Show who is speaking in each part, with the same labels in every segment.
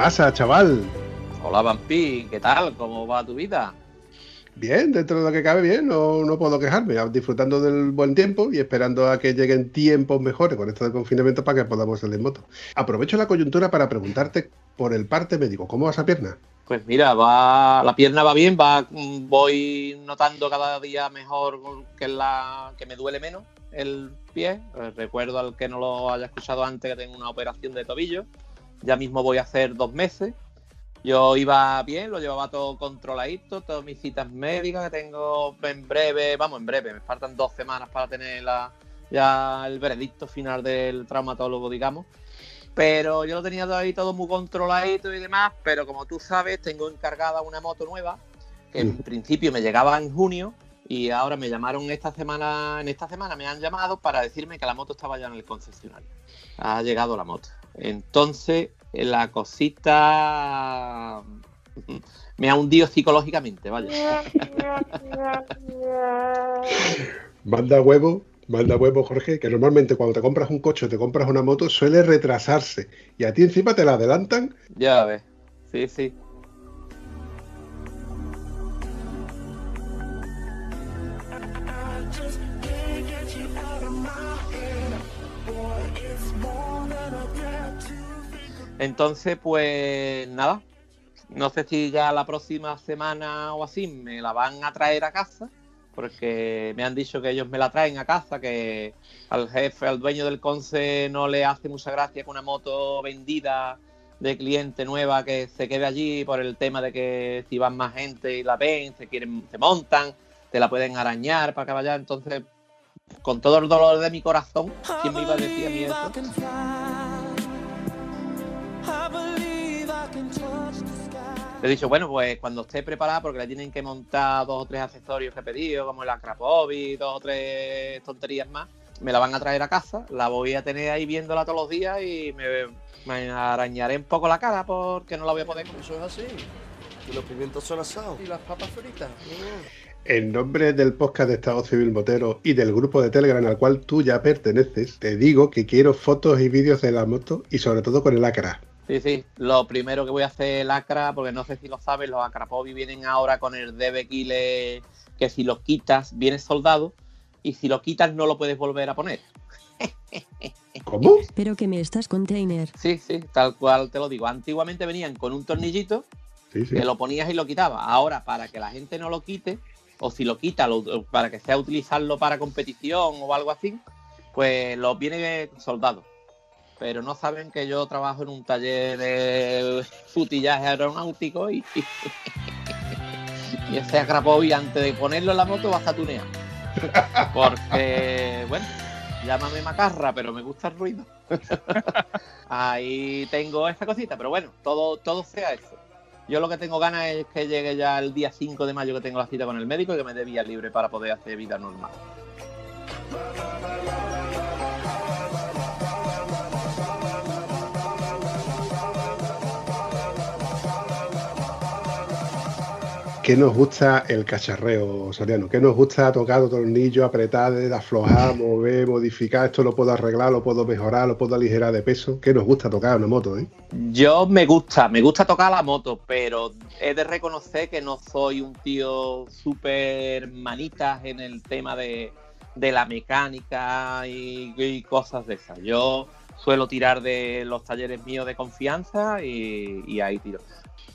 Speaker 1: Pasa, chaval?
Speaker 2: Hola, Vampi, ¿qué tal? ¿Cómo va tu vida?
Speaker 1: Bien, dentro de lo que cabe bien, no, no puedo quejarme, disfrutando del buen tiempo y esperando a que lleguen tiempos mejores con esto de confinamiento para que podamos salir en moto. Aprovecho la coyuntura para preguntarte por el parte médico, ¿cómo va esa pierna?
Speaker 2: Pues mira, va, la pierna va bien, va, voy notando cada día mejor que la que me duele menos el pie. Eh, recuerdo al que no lo haya escuchado antes que tengo una operación de tobillo ya mismo voy a hacer dos meses. Yo iba bien, lo llevaba todo controladito, todas mis citas médicas que tengo en breve, vamos, en breve, me faltan dos semanas para tener la, ya el veredicto final del traumatólogo, digamos. Pero yo lo tenía ahí todo muy controladito y demás, pero como tú sabes, tengo encargada una moto nueva, que en principio me llegaba en junio, y ahora me llamaron esta semana, en esta semana me han llamado para decirme que la moto estaba ya en el concesionario. Ha llegado la moto. Entonces, la cosita me ha hundido psicológicamente, vaya.
Speaker 1: manda huevo, manda huevo, Jorge, que normalmente cuando te compras un coche o te compras una moto suele retrasarse y a ti encima te la adelantan.
Speaker 2: Ya ves, sí, sí. Entonces, pues nada, no sé si ya la próxima semana o así me la van a traer a casa, porque me han dicho que ellos me la traen a casa, que al jefe, al dueño del conce no le hace mucha gracia que una moto vendida de cliente nueva que se quede allí por el tema de que si van más gente y la ven, se quieren, se montan, te la pueden arañar para que vaya. Entonces, con todo el dolor de mi corazón, ¿quién me iba a decir a mí eso? Le he dicho, bueno, pues cuando esté preparada, porque le tienen que montar dos o tres accesorios que he pedido, como el Acrapovi, dos o tres tonterías más, me la van a traer a casa, la voy a tener ahí viéndola todos los días y me, arañaré un poco la cara porque no la voy a poder
Speaker 3: Eso es así. Y los pimientos son asados.
Speaker 2: Y las papas fritas.
Speaker 1: En nombre del podcast de Estado Civil Motero y del grupo de Telegram al cual tú ya perteneces, te digo que quiero fotos y vídeos de la moto y sobre todo con el Acra.
Speaker 2: Sí, sí. Lo primero que voy a hacer el Acra, porque no sé si lo sabes, los Acrapovi vienen ahora con el DB Kile, que si lo quitas viene soldado y si lo quitas no lo puedes volver a poner.
Speaker 1: ¿Cómo?
Speaker 4: Pero que me estás container.
Speaker 2: Sí, sí, tal cual te lo digo. Antiguamente venían con un tornillito que lo ponías y lo quitabas. Ahora, para que la gente no lo quite, o si lo quita, para que sea utilizarlo para competición o algo así, pues lo viene soldado pero no saben que yo trabajo en un taller de futillaje aeronáutico y, y ese agrapovi antes de ponerlo en la moto vas a tunear. Porque, bueno, llámame macarra, pero me gusta el ruido. Ahí tengo esta cosita, pero bueno, todo, todo sea eso. Yo lo que tengo ganas es que llegue ya el día 5 de mayo que tengo la cita con el médico y que me dé vía libre para poder hacer vida normal.
Speaker 1: ¿Qué nos gusta el cacharreo, Soriano? ¿Qué nos gusta tocar tornillo, apretar, aflojar, mover, modificar? Esto lo puedo arreglar, lo puedo mejorar, lo puedo aligerar de peso. ¿Qué nos gusta tocar una moto? Eh?
Speaker 2: Yo me gusta, me gusta tocar la moto, pero he de reconocer que no soy un tío súper manitas en el tema de, la mecánica y, cosas de esas. Yo suelo tirar de los talleres míos de confianza y, y ahí tiro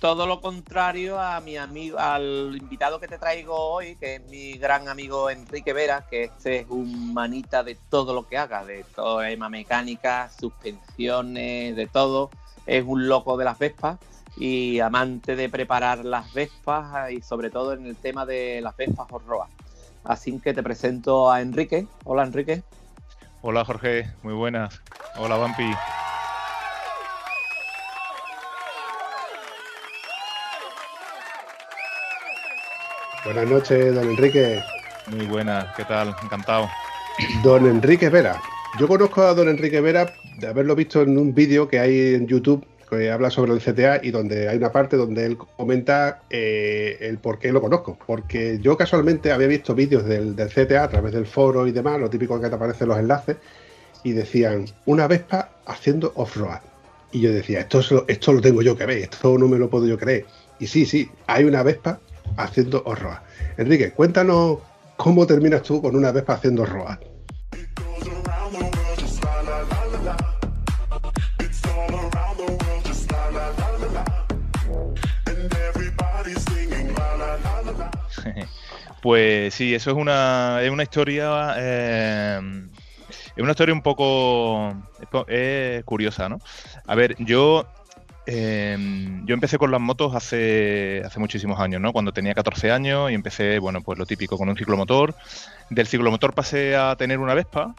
Speaker 2: todo lo contrario a mi amigo, al invitado que te traigo hoy, que es mi gran amigo Enrique Vera, que este es un manita de todo lo que haga, de todo, tema mecánica, suspensiones, de todo. Es un loco de las Vespas y amante de preparar las Vespas y sobre todo en el tema de las Vespas Horroa. Así que te presento a Enrique. Hola Enrique.
Speaker 5: Hola Jorge, muy buenas. Hola Vampi.
Speaker 1: Buenas noches, don Enrique.
Speaker 5: Muy buenas, ¿qué tal? Encantado.
Speaker 1: Don Enrique Vera. Yo conozco a don Enrique Vera de haberlo visto en un vídeo que hay en YouTube que habla sobre el CTA y donde hay una parte donde él comenta eh, el por qué lo conozco. Porque yo casualmente había visto vídeos del, del CTA a través del foro y demás, lo típico que te aparecen los enlaces, y decían una Vespa haciendo off-road. Y yo decía, esto, es lo- esto lo tengo yo que ver, esto no me lo puedo yo creer. Y sí, sí, hay una Vespa haciendo off-road. Enrique, cuéntanos cómo terminas tú con una Vespa haciendo off-road.
Speaker 5: Pues sí, eso es una, es una historia. eh, es una historia un poco. curiosa, ¿no? A ver, yo. Eh, yo empecé con las motos hace, hace muchísimos años, ¿no? Cuando tenía 14 años y empecé, bueno, pues lo típico, con un ciclomotor. Del ciclomotor pasé a tener una Vespa.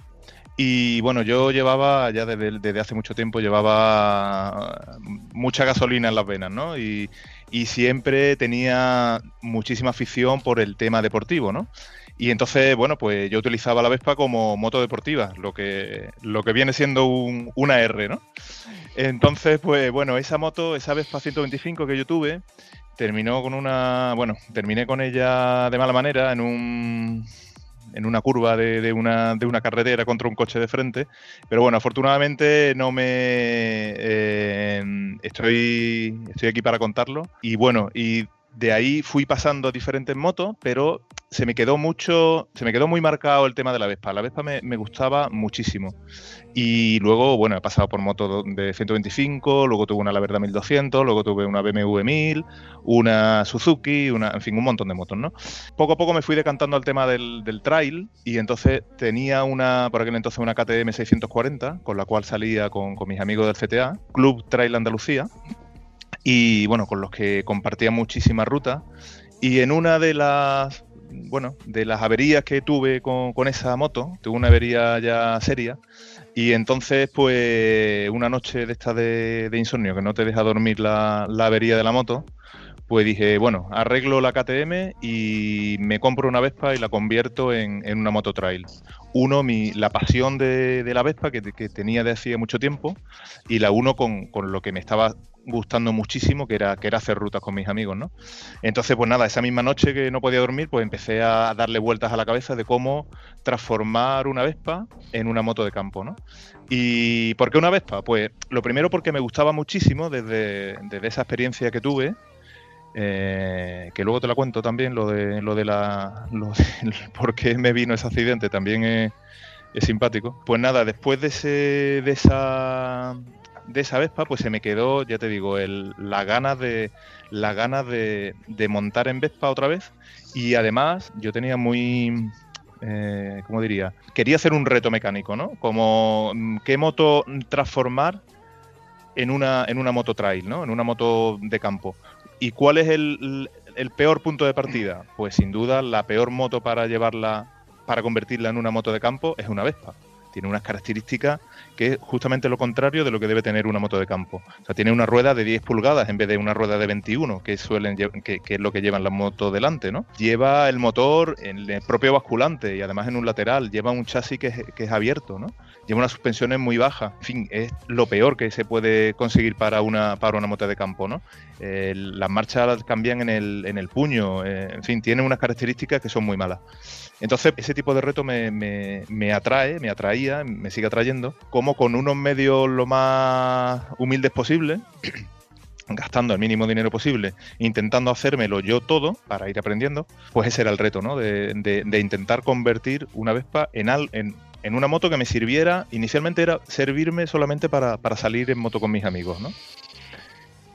Speaker 5: Y bueno, yo llevaba, ya desde, desde hace mucho tiempo, llevaba mucha gasolina en las venas, ¿no? Y, y siempre tenía muchísima afición por el tema deportivo, ¿no? Y entonces, bueno, pues yo utilizaba la Vespa como moto deportiva, lo que, lo que viene siendo un- una R, ¿no? Entonces, pues bueno, esa moto, esa Vespa 125 que yo tuve, terminó con una, bueno, terminé con ella de mala manera en un en una curva de, de una, de una carretera contra un coche de frente. Pero bueno, afortunadamente no me eh, estoy, estoy aquí para contarlo. Y bueno, y de ahí fui pasando a diferentes motos, pero se me quedó mucho, se me quedó muy marcado el tema de la Vespa. La Vespa me, me gustaba muchísimo. Y luego, bueno, he pasado por motos de 125, luego tuve una La Verdad 1200, luego tuve una BMW 1000, una Suzuki, una, en fin, un montón de motos, ¿no? Poco a poco me fui decantando al tema del, del trail y entonces tenía una, por aquel entonces, una KTM 640, con la cual salía con, con mis amigos del CTA, Club Trail Andalucía, y bueno, con los que compartía muchísimas rutas. Y en una de las, bueno, de las averías que tuve con, con esa moto, tuve una avería ya seria, y entonces, pues, una noche de esta de, de insomnio que no te deja dormir la, la avería de la moto, pues dije, bueno, arreglo la KTM y me compro una Vespa y la convierto en, en una moto trail. Uno, mi, la pasión de, de la Vespa que, que tenía de hacía mucho tiempo y la uno con, con lo que me estaba gustando muchísimo, que era, que era hacer rutas con mis amigos, ¿no? Entonces, pues nada, esa misma noche que no podía dormir, pues empecé a darle vueltas a la cabeza de cómo transformar una Vespa en una moto de campo, ¿no? ¿Y por qué una Vespa? Pues lo primero porque me gustaba muchísimo desde, desde esa experiencia que tuve, eh, que luego te la cuento también, lo de, lo de la. Por qué me vino ese accidente, también es, es simpático. Pues nada, después de, ese, de esa. De esa Vespa, pues se me quedó, ya te digo, el, la ganas de la ganas de, de montar en Vespa otra vez. Y además, yo tenía muy, eh, ¿cómo diría? Quería hacer un reto mecánico, ¿no? Como mm, qué moto transformar en una, en una moto trail, ¿no? En una moto de campo. ¿Y cuál es el, peor punto de partida? Pues sin duda la peor moto para llevarla, para convertirla en una moto de campo es una Vespa. Tiene unas características que es justamente lo contrario de lo que debe tener una moto de campo. O sea, tiene una rueda de 10 pulgadas en vez de una rueda de 21, que suelen que, que es lo que llevan las motos delante, ¿no? Lleva el motor en el propio basculante y además en un lateral. Lleva un chasis que es, que es abierto, ¿no? Lleva unas suspensiones muy bajas. En fin, es lo peor que se puede conseguir para una, para una moto de campo, ¿no? Eh, las marchas cambian en el, en el puño, eh, en fin, tiene unas características que son muy malas. Entonces, ese tipo de reto me, me- me atrae, me atraía, me sigue atrayendo, como con unos medios lo más humildes posible, gastando el mínimo dinero posible, intentando hacérmelo yo todo para ir aprendiendo, pues ese era el reto, ¿no? De, de- intentar convertir una Vespa en, al- en, en una moto que me sirviera, inicialmente era servirme solamente para, para salir en moto con mis amigos, ¿no?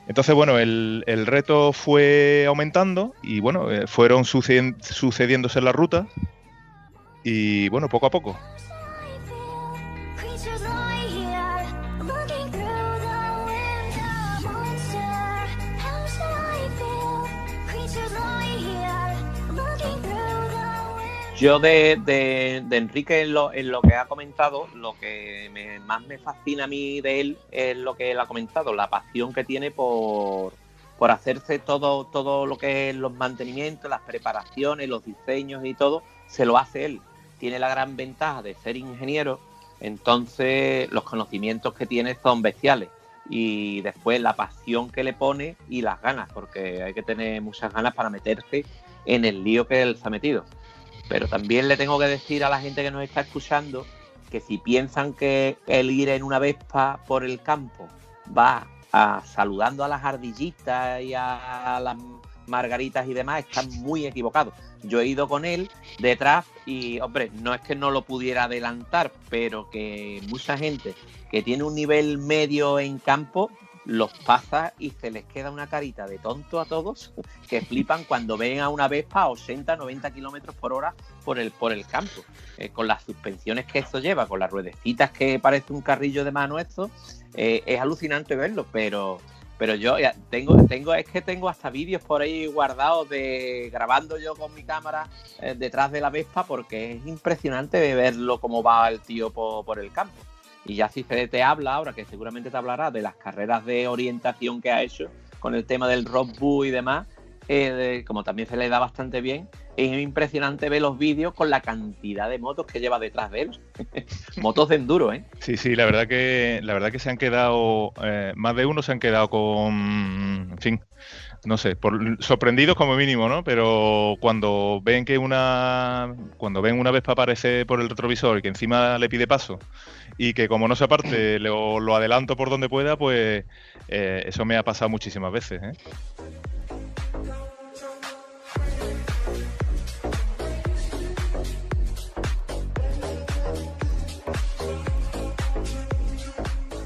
Speaker 5: Entonces, bueno, el, el reto fue aumentando y bueno, eh, fueron sucediéndose las rutas y bueno, poco a poco.
Speaker 2: Yo de, Enrique en lo, que ha comentado, lo que me- más me fascina a mí de él es lo que él ha comentado, la pasión que tiene por, por hacerse todo, todo lo que es los mantenimientos, las preparaciones, los diseños y todo, se lo hace él. Tiene la gran ventaja de ser ingeniero, entonces los conocimientos que tiene son bestiales. Y después la pasión que le pone y las ganas, porque hay que tener muchas ganas para meterse en el lío que él se ha metido. Pero también le tengo que decir a la gente que nos está escuchando que si piensan que el ir en una Vespa por el campo va a, saludando a las ardillitas y a las margaritas y demás, están muy equivocados. Yo he ido con él detrás y, hombre, no es que no lo pudiera adelantar, pero que mucha gente que tiene un nivel medio en campo los pasa y se les queda una carita de tonto a todos que flipan cuando ven a una Vespa a 80, 90 kilómetros por hora por el, por el campo. Eh, con las suspensiones que eso lleva, con las ruedecitas que parece un carrillo de mano esto, eh, es alucinante verlo, pero pero yo tengo, tengo, es que tengo hasta vídeos por ahí guardados de grabando yo con mi cámara eh, detrás de la Vespa porque es impresionante verlo cómo va el tío po- por el campo. Y ya se te habla ahora, que seguramente te hablará de las carreras de orientación que ha hecho con el tema del rock boo y demás, eh, como también se le da bastante bien, es impresionante ver los vídeos con la cantidad de motos que lleva detrás de él. motos de enduro, ¿eh?
Speaker 5: Sí, sí, la verdad que la verdad que se han quedado eh, más de uno se han quedado con, en fin, no sé, sorprendidos como mínimo, ¿no? Pero cuando ven que una cuando ven una vez aparecer por el retrovisor y que encima le pide paso y que como no se aparte lo, adelanto por donde pueda, pues eh, eso me ha pasado muchísimas veces, ¿eh?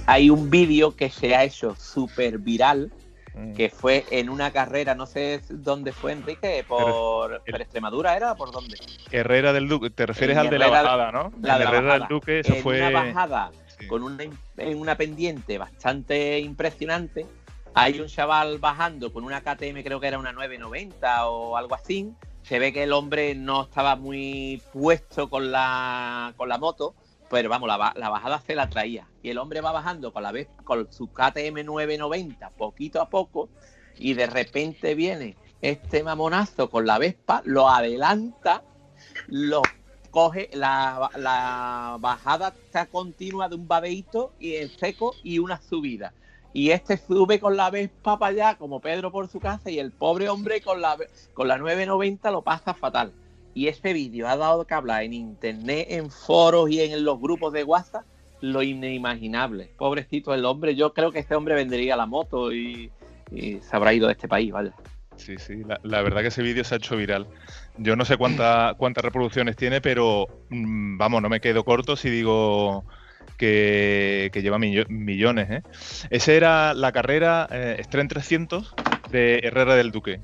Speaker 2: Hay un vídeo que se ha hecho súper viral,
Speaker 5: Mm.
Speaker 2: que fue en una carrera, no sé dónde fue Enrique, por,
Speaker 5: el-
Speaker 2: por Extremadura era, ¿por dónde?
Speaker 5: Herrera del Duque, te refieres
Speaker 2: En
Speaker 5: al de la bajada, ¿no?
Speaker 2: la de la
Speaker 5: Herrera
Speaker 2: bajada.
Speaker 5: del Duque, eso
Speaker 2: en
Speaker 5: fue
Speaker 2: una bajada
Speaker 5: sí.
Speaker 2: con una, en una pendiente bastante impresionante. Hay un chaval bajando con una KTM, creo que era una 990 o algo así. Se ve que el hombre no estaba muy puesto con la, con la moto, pero vamos, la, ba- la bajada se la traía. Y el hombre va bajando con, la, vez- con su KTM 990 poquito a poco y de repente viene este mamonazo con la Vespa, lo adelanta, lo coge, la, la bajada está continua de un babeíto y en seco y una subida. Y este sube con la Vespa para allá, como Pedro por su casa, y el pobre hombre con la, con la 990 lo pasa fatal. Y este vídeo ha dado que hablar en internet, en foros y en los grupos de WhatsApp, lo inimaginable. Pobrecito el hombre, yo creo que este hombre vendería la moto y, y se habrá ido de este país, vaya.
Speaker 5: Sí, sí, la, la verdad que ese vídeo se ha hecho viral. Yo no sé cuánta- cuántas reproducciones tiene, pero mm, vamos, no me quedo corto si digo que, que lleva millo- millones. ¿eh? Esa era la carrera eh, Stren 300 de Herrera del Duque.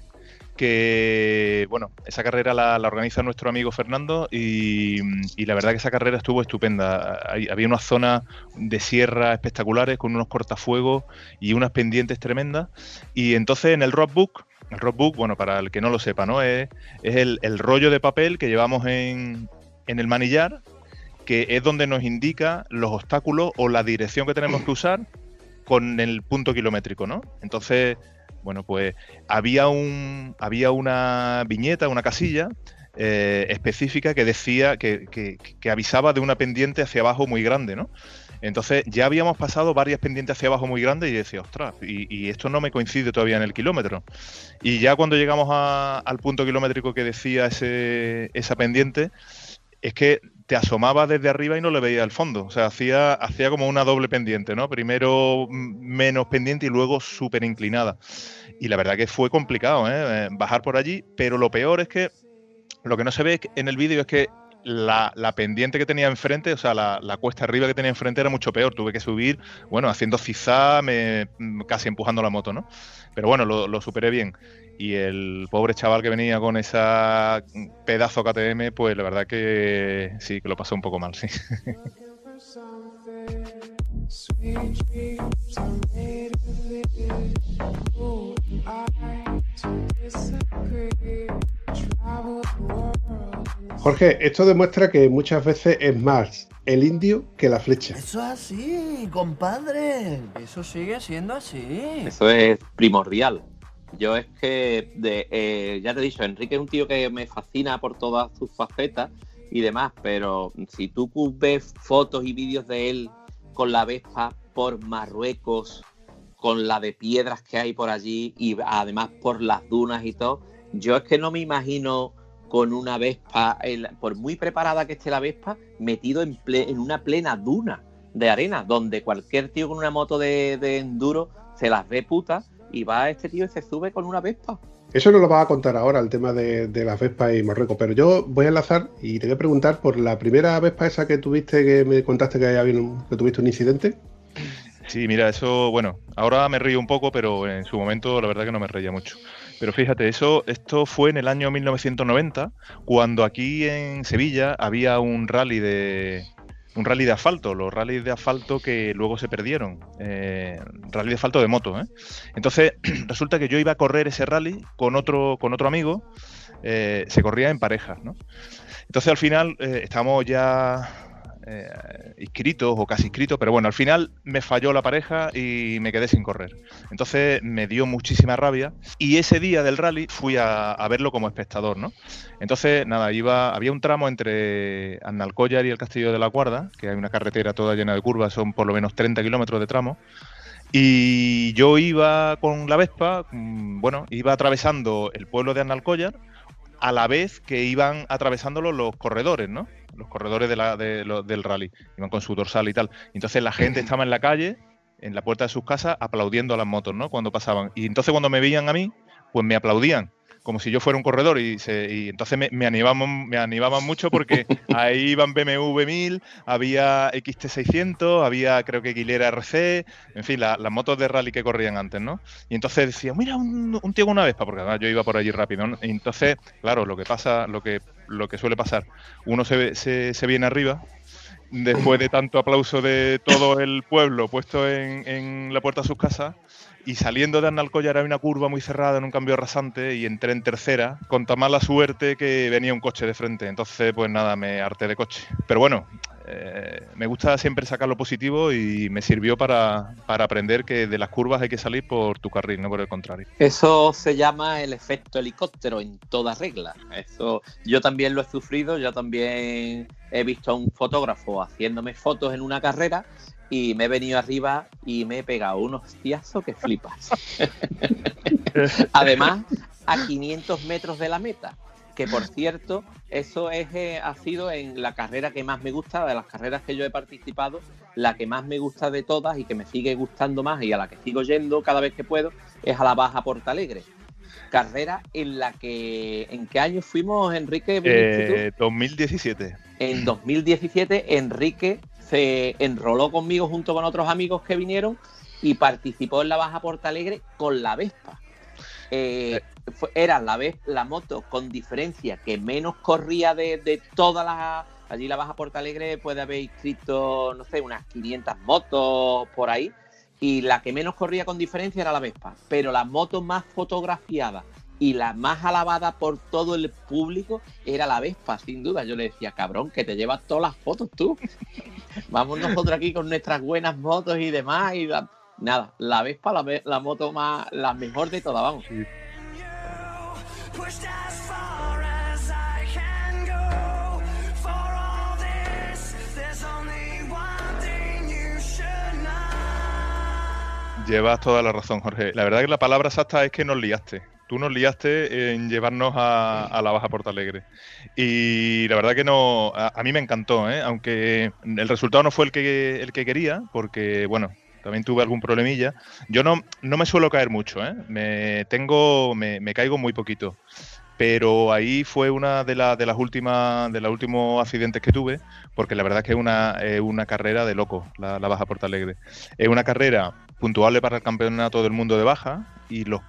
Speaker 5: Que, bueno, esa carrera la, organiza nuestro amigo Fernando y, la verdad que esa carrera estuvo estupenda. Había unas zonas de sierra espectaculares con unos cortafuegos y unas pendientes tremendas. Y entonces en el rockbook, el rockbook, bueno, para el que no lo sepa, ¿no? Es, es el, el rollo de papel que llevamos en, en el manillar, que es donde nos indica los obstáculos o la dirección que tenemos que usar con el punto kilométrico, ¿no? Entonces, bueno, pues había un había una viñeta, una casilla eh, específica que decía que, que- avisaba de una pendiente hacia abajo muy grande, ¿no? Entonces ya habíamos pasado varias pendientes hacia abajo muy grandes y decía, ostras, y, y esto no me coincide todavía en el kilómetro. Y ya cuando llegamos a- al punto kilométrico que decía ese, esa pendiente, es que te asomaba desde arriba y no le veía el fondo. O sea, hacía, hacía como una doble pendiente, ¿no? Primero mm, menos pendiente y luego súper inclinada. Y la verdad que fue complicado, ¿eh? Eh, Bajar por allí, pero lo peor es que lo que no se ve en el vídeo es que la, la pendiente que tenía enfrente, o sea, la, la cuesta arriba que tenía enfrente era mucho peor. Tuve que subir, bueno, haciendo zigzag, me- mm, casi empujando la moto, ¿no? Pero bueno, lo superé bien. Y el pobre chaval que venía con esa pedazo KTM, pues la verdad que sí, que lo pasó un poco mal, sí.
Speaker 1: Jorge, esto demuestra que muchas veces es más el indio que la flecha.
Speaker 3: Eso es así, compadre.
Speaker 6: Eso sigue siendo así.
Speaker 2: Eso es primordial. Yo es que, eh, ya te he dicho, Enrique es un tío que me fascina por todas sus facetas y demás, pero si tú ves fotos y vídeos de él con la Vespa por Marruecos, con la de piedras que hay por allí y además por las dunas y todo, yo es que no me imagino con una Vespa, por muy preparada que esté la Vespa, metido en, una plena duna de arena, donde cualquier tío con una moto de, enduro se las ve putas y va este tío y se sube con una Vespa.
Speaker 1: Eso nos lo va a contar ahora, el tema de, de las Vespas y Marruecos. Pero yo voy a enlazar y te voy a preguntar por la primera Vespa esa que tuviste, que me contaste que, había un- que tuviste un incidente.
Speaker 5: Sí, mira, eso, bueno, ahora me río un poco, pero en su momento la verdad que no me reía mucho. Pero fíjate, eso, esto fue en el año 1990, cuando aquí en Sevilla había un rally de un rally de asfalto, los rallies de asfalto que luego se perdieron, eh, rally de asfalto de moto. ¿eh? Entonces resulta que yo iba a correr ese rally con otro con otro amigo, eh, se corría en parejas, ¿no? Entonces al final eh, estábamos ya eh, inscritos o casi inscritos, pero bueno, al final me falló la pareja y me quedé sin correr. Entonces me dio muchísima rabia y ese día del rally fui a, verlo como espectador, ¿no? Entonces, nada, iba, había un tramo entre Annalcollar y el Castillo de la Guarda, que hay una carretera toda llena de curvas, son por lo menos 30 kilómetros de tramo. Y yo iba con la Vespa, mm, bueno, iba atravesando el pueblo de Annalcollar a la vez que iban atravesándolo los corredores, ¿no? Los corredores de la- de lo- del rally. Iban con su dorsal y tal. Entonces la gente estaba en la calle, en la puerta de sus casas, aplaudiendo a las motos, ¿no? Cuando pasaban. Y entonces cuando me veían a mí, pues me aplaudían. Como si yo fuera un corredor y, se- y entonces me, me animaban, me animaban mucho porque ahí iban BMW 1000, había XT600, había creo que Aguilera RC, en fin, la- las motos de rally que corrían antes, ¿no? Y entonces decía, mira, un, un tío con una Vespa, porque además yo iba por allí rápido, ¿no? Y entonces, claro, lo que pasa, lo que, lo que suele pasar, uno se, se, se viene arriba, después de tanto aplauso de todo el pueblo puesto en, en la puerta de sus casas, y saliendo de Annalcollar hay una curva muy cerrada en un cambio rasante y entré en tercera, con tan mala suerte que venía un coche de frente. Entonces, pues nada, me harté de coche. Pero bueno, eh, me gusta siempre sacar lo positivo y me sirvió para, para aprender que de las curvas hay que salir por tu carril, no por el contrario.
Speaker 2: Eso se llama el efecto helicóptero en toda regla. Eso yo también lo he sufrido, yo también he visto a un fotógrafo haciéndome fotos en una carrera y me he venido arriba y me he pegado un hostiazo que flipas. Además, a 500 metros de la meta. Que por cierto, eso es, eh, ha sido en la carrera que más me gusta, de las carreras que yo he participado, la que más me gusta de todas y que me sigue gustando más y a la que sigo yendo cada vez que puedo, es a la Baja Portalegre. Carrera en la que. ¿En qué año fuimos, Enrique?
Speaker 5: Eh, 2017.
Speaker 2: En 2017, Enrique se enroló conmigo junto con otros amigos que vinieron y participó en la Baja Portalegre con la Vespa. Eh, era la, la moto con diferencia que menos corría de, de todas las. Allí la Baja Portalegre puede haber inscrito, no sé, unas 500 motos por ahí. Y la que menos corría con diferencia era la Vespa. Pero la moto más fotografiada y la más alabada por todo el público era la Vespa, sin duda. Yo le decía, cabrón, que te llevas todas las fotos tú. Vamos nosotros aquí con nuestras buenas motos y demás. Y la- Nada, la Vespa, la, la moto más, la mejor de todas, vamos.
Speaker 5: Llevas toda la razón, Jorge. La verdad que la palabra exacta es que nos liaste. Tú nos liaste en llevarnos a, la Baja Portalegre. Y la verdad que no, a, mí me encantó, ¿eh? aunque el resultado no fue el que, el que quería, porque bueno, también tuve algún problemilla. Yo no, no me suelo caer mucho, ¿eh? me tengo, me, me caigo muy poquito. Pero ahí fue una de, la- de las últimas, de los últimos accidentes que tuve, porque la verdad es que es una, una carrera de loco, la, la Baja Portalegre. Es una carrera puntuable para el campeonato del mundo de baja y los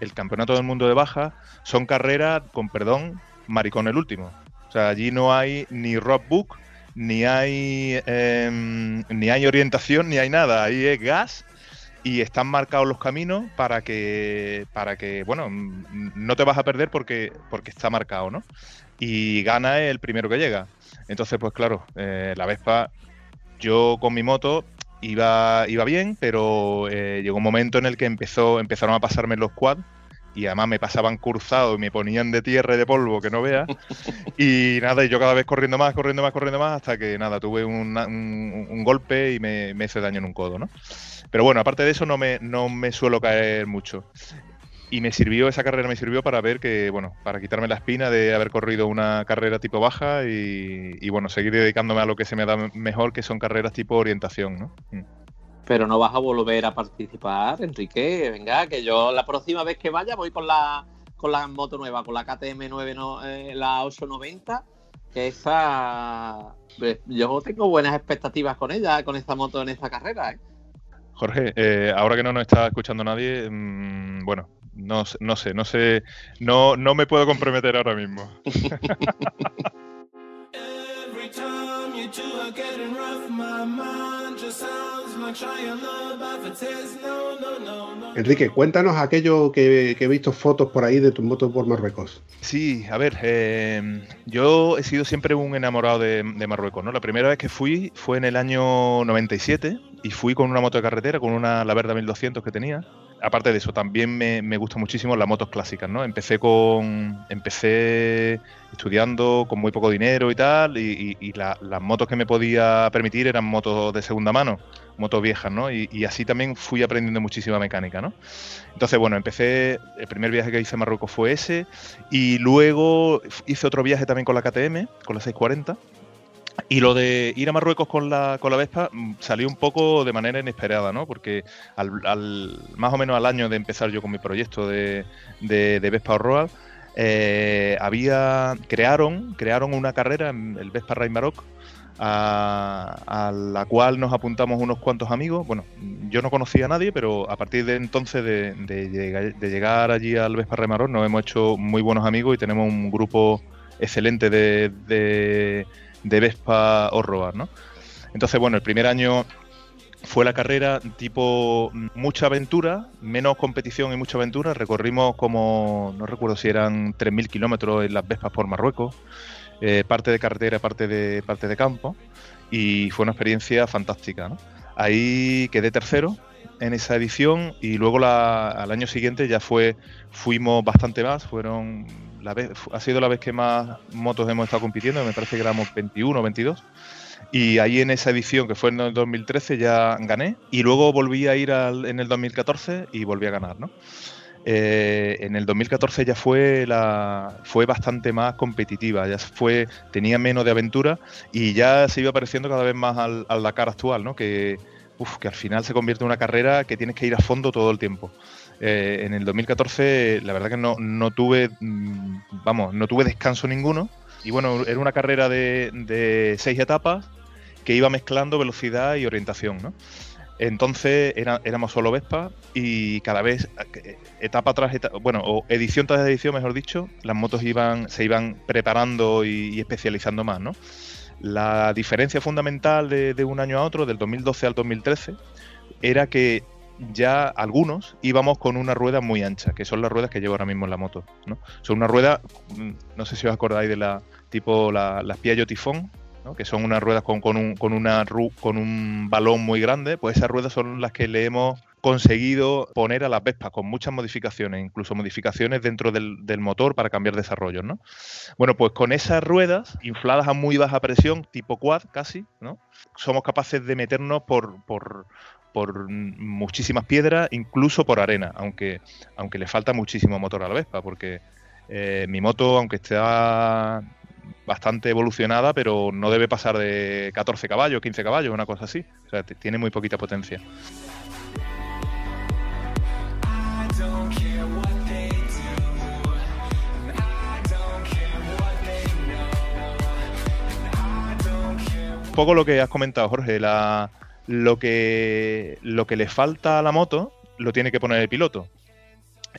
Speaker 5: el campeonato del mundo de baja son carreras, con perdón, maricón el último. O sea, allí no hay ni rock book, ni hay, em, ni hay orientación, ni hay nada. Ahí es gas y están marcados los caminos para que, para que bueno, no te vas a perder porque, porque está marcado, ¿no? y gana el primero que llega. Entonces, pues claro, eh, la Vespa, yo con mi moto iba, iba bien, pero eh, llegó un momento en el que empezó, empezaron a pasarme los quads y además me pasaban cruzados y me ponían de tierra y de polvo que no veas. Y nada, y yo cada vez corriendo más, corriendo más, corriendo más, hasta que nada, tuve una- un, un golpe y me, me hice daño en un codo, ¿no? Pero bueno, aparte de eso no me, no me suelo caer mucho. Y me sirvió, esa carrera me sirvió para ver que, bueno, para quitarme la espina de haber corrido una carrera tipo baja y, y, bueno, seguir dedicándome a lo que se me da mejor, que son carreras tipo orientación, ¿no? Mm.
Speaker 2: Pero no vas a volver a participar, Enrique. Venga, que yo la próxima vez que vaya voy con la con la moto nueva, con la KTM 9, no, eh, la 890, que esa pues, yo tengo buenas expectativas con ella, con esta moto en esta carrera. ¿eh?
Speaker 5: Jorge, eh, ahora que no nos está escuchando nadie, mm, bueno, no, sé- no sé, no sé, no, no me puedo comprometer ahora mismo.
Speaker 1: Enrique, cuéntanos aquello que, que he visto fotos por ahí de tu moto por Marruecos.
Speaker 5: Sí, a ver, eh, yo he sido siempre un enamorado de, de Marruecos, ¿no? La primera vez que fui fue en el año 97 y fui con una moto de carretera, con una La Verda 1200 que tenía. Aparte de eso, también me, me gustan muchísimo las motos clásicas, ¿no? Empecé con, empecé estudiando con muy poco dinero y tal, y, y- la- las motos que me podía permitir eran motos de segunda mano, motos viejas, ¿no? Y, y así también fui aprendiendo muchísima mecánica, ¿no? Entonces, bueno, empecé, el primer viaje que hice a Marruecos fue ese, y luego hice otro viaje también con la KTM, con la 640. Y lo de ir a Marruecos con la, con la Vespa mm, salió un poco de manera inesperada, ¿no? Porque al, al- más o menos al año de empezar yo con mi proyecto de, de, de Vespa Road, eh, había, crearon, crearon una carrera, el Vespa Ride Maroc, a, la cual nos apuntamos unos cuantos amigos. Bueno, yo no conocía a nadie, pero a partir de entonces de, de llegar, de llegar allí al Vespa Ride Maroc nos hemos hecho muy buenos amigos y tenemos un grupo excelente de, de Vespa Horroar, ¿no? Entonces, bueno, el primer año fue la carrera tipo mucha aventura, menos competición y mucha aventura. Recorrimos como, no recuerdo si eran 3.000 kilómetros en las Vespas por Marruecos, eh, parte de carretera, parte de, parte de campo, y fue una experiencia fantástica. ¿no? Ahí quedé tercero en esa edición y luego la- al año siguiente ya fue fuimos bastante más, fueron ha sido la vez que más motos hemos estado compitiendo, me parece que éramos 21 o 22. Y ahí en esa edición, que fue en el 2013, ya gané. Y luego volví a ir al- en el 2014 y volví a ganar, ¿no? Eh, en el 2014 ya fue la fue bastante más competitiva, ya fue tenía menos de aventura y ya se iba pareciendo cada vez más al, al Dakar actual, ¿no? Que, uf, que al final se convierte en una carrera que tienes que ir a fondo todo el tiempo. Eh, en el 2014 la verdad que no, no tuve, mm, vamos, no tuve descanso ninguno. Y bueno, era una carrera de, seis etapas que iba mezclando velocidad y orientación, ¿no? Entonces era- éramos solo Vespa y cada vez, etapa tras etapa, bueno, o edición tras edición, mejor dicho, las motos iban, se iban preparando y, especializando más, ¿no? La diferencia fundamental de un año a otro, del 2012 al 2013, era que ya algunos íbamos con una rueda muy ancha, que son las ruedas que llevo ahora mismo en la moto, ¿no? Son una rueda, mm, no sé si os acordáis de la tipo la, las Piaggio Tifón, ¿no? que son unas ruedas con, con un, con, un balón muy grande, pues esas ruedas son las que le hemos conseguido poner a las Vespas con muchas modificaciones, incluso modificaciones dentro del, del motor para cambiar desarrollos, ¿no? Bueno, pues con esas ruedas infladas a muy baja presión, tipo quad casi, ¿no? Somos capaces de meternos por, por, por muchísimas piedras, incluso por arena, aunque, aunque le falta muchísimo motor a la Vespa, porque eh, mi moto, aunque está bastante evolucionada, pero no debe pasar de 14 caballos, 15 caballos, una cosa así. O sea, tiene muy poquita potencia. Un poco lo que has comentado, Jorge, la, lo, que, lo que le falta a la moto lo tiene que poner el piloto.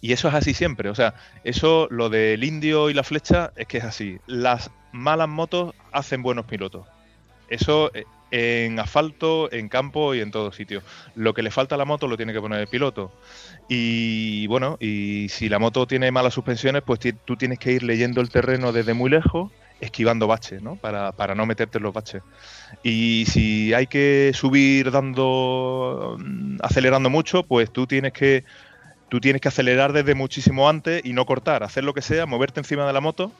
Speaker 5: Y eso es así siempre. O sea, eso, lo del indio y la flecha, es que es así. Las malas motos hacen buenos pilotos. Eso, eh, en asfalto, en campo y en todo sitio. Lo que le falta a la moto lo tiene que poner el piloto. Y bueno, y si la moto tiene malas suspensiones, pues tú tienes que ir leyendo el terreno desde muy lejos, esquivando baches, ¿no? Para, para no meterte en los baches. Y si hay que subir dando mm, acelerando mucho, pues tú tienes que tú tienes que acelerar desde muchísimo antes y no cortar, hacer lo que sea, moverte encima de la moto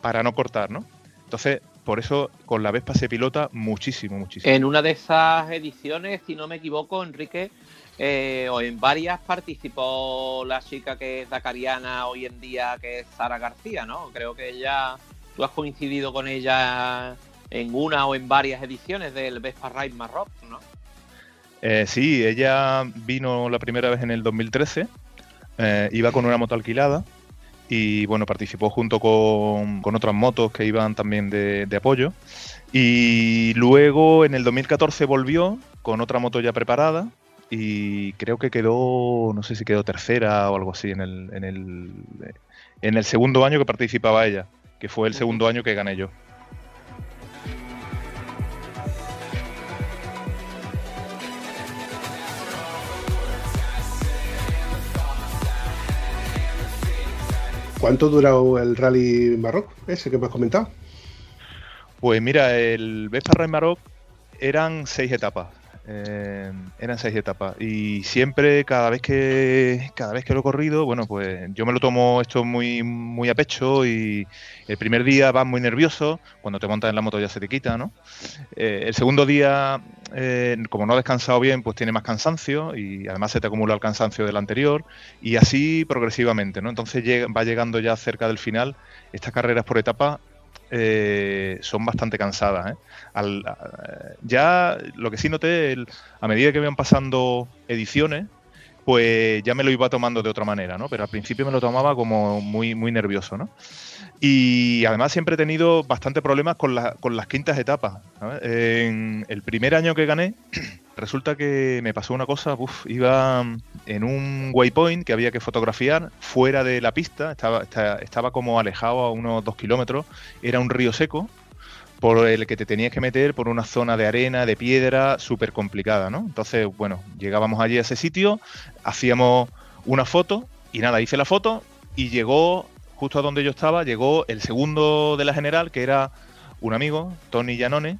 Speaker 5: para no cortar, ¿no? Entonces, por eso con la Vespa se pilota muchísimo, muchísimo.
Speaker 2: En una de esas ediciones, si no me equivoco, Enrique, eh, o en varias participó la chica que es dakariana hoy en día, que es Sara García, ¿no? Creo que ella, tú has coincidido con ella en una o en varias ediciones del Vespa Ride Marroc, ¿no?
Speaker 5: Eh, sí, ella vino la primera vez en el 2013, eh, iba con una moto alquilada y bueno, participó junto con, con otras motos que iban también de, de apoyo. Y luego en el 2014 volvió con otra moto ya preparada y creo que quedó, no sé si quedó tercera o algo así en el, en el, en el segundo año que participaba ella, que fue el segundo año que gané yo.
Speaker 1: ¿Cuánto duró el rally Marroc, ese que me has comentado?
Speaker 5: Pues mira, el Vespa Ride Maroc eran seis etapas. Eh, eran seis etapas. Y siempre, cada vez que cada vez que lo he corrido, bueno, pues yo me lo tomo esto muy, muy a pecho y el primer día vas muy nervioso, cuando te montas en la moto ya se te quita, ¿no? Eh, el segundo día, eh, como no has descansado bien, pues tiene más cansancio y además se te acumula el cansancio del anterior y así progresivamente, ¿no? Entonces va llegando ya cerca del final, estas carreras por etapas eh, son bastante cansadas. ¿eh? Al- ya lo que sí noté, el- a medida que iban pasando ediciones, pues ya me lo iba tomando de otra manera, ¿no? Pero al principio me lo tomaba como muy, muy nervioso, ¿no? Y además siempre he tenido bastante problemas con, la- con las quintas etapas. En el primer año que gané, resulta que me pasó una cosa, uf, iba en un waypoint que había que fotografiar fuera de la pista, estaba, esta- estaba como alejado a unos dos kilómetros, era un río seco por el que te tenías que meter por una zona de arena, de piedra, súper complicada, ¿no? Entonces, bueno, llegábamos allí a ese sitio, hacíamos una foto y nada, hice la foto y llegó, justo a donde yo estaba, llegó el segundo de la general, que era un amigo, Tony Janone,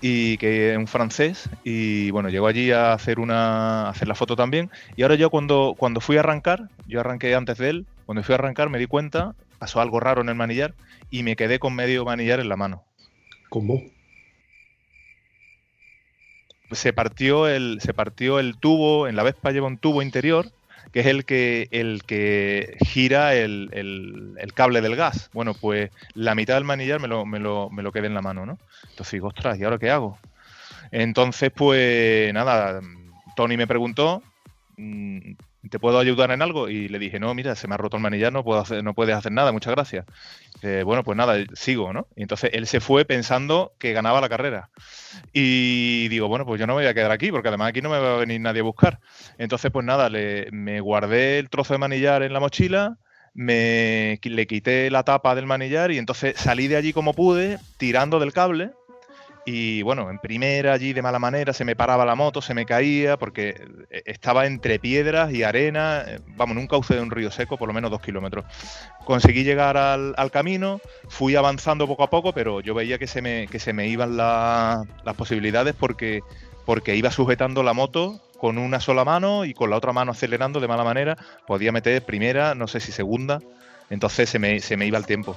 Speaker 5: y que es un francés y bueno llegó allí a hacer una hacer la foto también y ahora yo cuando cuando fui a arrancar yo arranqué antes de él cuando fui a arrancar me di cuenta pasó algo raro en el manillar y me quedé con medio manillar en la mano
Speaker 1: ¿Cómo?
Speaker 5: se partió el se partió el tubo en la Vespa lleva un tubo interior que es el que el que gira el, el- el cable del gas. Bueno pues la mitad del manillar me lo, me lo, me lo quedé en la mano no entonces digo ostras y ahora qué hago entonces pues nada Tony me preguntó mm, ¿te puedo ayudar en algo? Y le dije, no, mira, se me ha roto el manillar, no, puedo hacer, no puedes hacer nada, muchas gracias. Eh, bueno, pues nada, sigo, ¿no? Y entonces él se fue pensando que ganaba la carrera. Y digo, bueno, pues yo no me voy a quedar aquí, porque además aquí no me va a venir nadie a buscar. Entonces, pues nada, le, me guardé el trozo de manillar en la mochila, me, le quité la tapa del manillar y entonces salí de allí como pude, tirando del cable. Y bueno, en primera allí de mala manera se me paraba la moto, se me caía porque eh, estaba entre piedras y arena, eh, vamos, en un cauce de un río seco, por lo menos dos kilómetros. Conseguí llegar al, camino, fui avanzando poco a poco, pero yo veía que se me, que se me iban la- las posibilidades porque, porque iba sujetando la moto con una sola mano y con la otra mano acelerando de mala manera. Podía meter primera, no sé si segunda, entonces se me, se me iba el tiempo.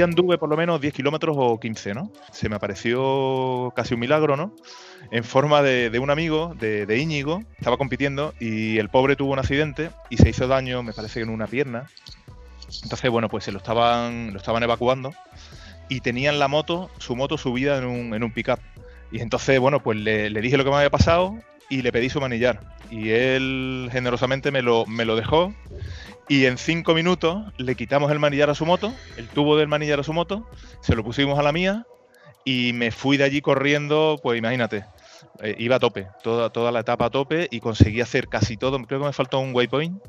Speaker 5: Anduve por lo menos 10 kilómetros o 15, ¿no? Se me apareció casi un milagro, ¿no? En forma de, un amigo, de, de Íñigo, estaba compitiendo y el pobre tuvo un accidente y se hizo daño, me parece en una pierna. Entonces, bueno, pues se lo estaban, lo estaban evacuando y tenían la moto, su moto subida en un, en un pickup. Y entonces, bueno, pues le, le dije lo que me había pasado y le pedí su manillar. Y él generosamente me lo, me lo dejó y en cinco minutos le quitamos el manillar a su moto, el tubo del manillar a su moto, se lo pusimos a la mía y me fui de allí corriendo, pues imagínate, eh, iba a tope, toda, toda la etapa a tope y conseguí hacer casi todo. Creo que me faltó un waypoint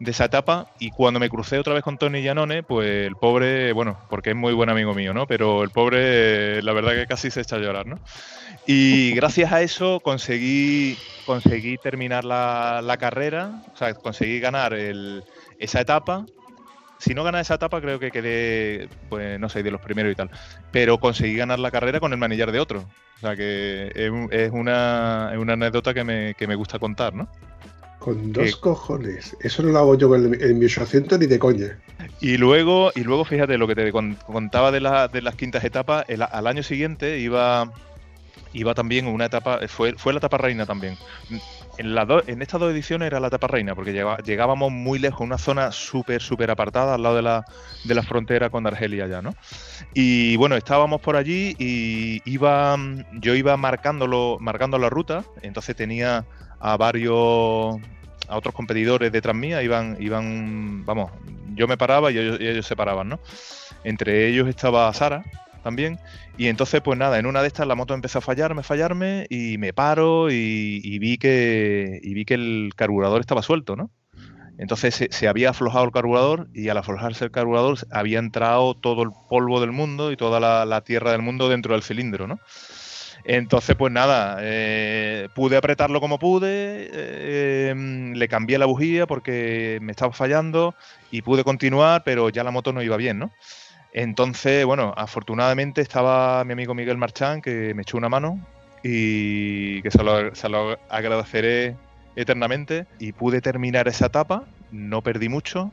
Speaker 5: de esa etapa y cuando me crucé otra vez con Tony Giannone, pues el pobre, bueno, porque es muy buen amigo mío, ¿no? Pero el pobre, la verdad que casi se echa a llorar, ¿no? Y gracias a eso conseguí, conseguí terminar la, la carrera, o sea, conseguí ganar el, esa etapa. Si no gané esa etapa, creo que quedé, pues no sé, de los primeros y tal. Pero conseguí ganar la carrera con el manillar de otro. O sea que es, un- es una, es una anécdota que me, que me gusta contar, ¿no?
Speaker 1: Con dos cojones. Eso no lo hago yo en, en mi 800 ni de coña.
Speaker 5: Y luego, y luego fíjate lo que te con- contaba de, la- de las quintas etapas, el- al año siguiente iba, iba también una etapa, fue, fue la etapa reina también. En, estas dos ediciones era la etapa reina, porque llegábamos muy lejos, una zona súper, súper apartada al lado de la, de la frontera con Argelia ya, ¿no? Y bueno, estábamos por allí y iba, yo iba marcándolo, marcando la ruta, entonces tenía a varios, a otros competidores detrás mía, iban, iban, vamos, yo me paraba y ellos, y ellos se paraban, ¿no? Entre ellos estaba Sara también. Y entonces, pues nada, en una de estas la moto empezó a fallarme, fallarme, y me paro y, vi que y vi que el carburador estaba suelto, ¿no? Entonces se, había aflojado el carburador y al aflojarse el carburador había entrado todo el polvo del mundo y toda la, la tierra del mundo dentro del cilindro, ¿no? Entonces, pues nada, eh, pude apretarlo como pude, eh, le cambié la bujía porque me estaba fallando y pude continuar, pero ya la moto no iba bien, ¿no? Entonces, bueno, afortunadamente estaba mi amigo Miguel Marchán que me echó una mano y que se lo, agradeceré eternamente. Y pude terminar esa etapa, no perdí mucho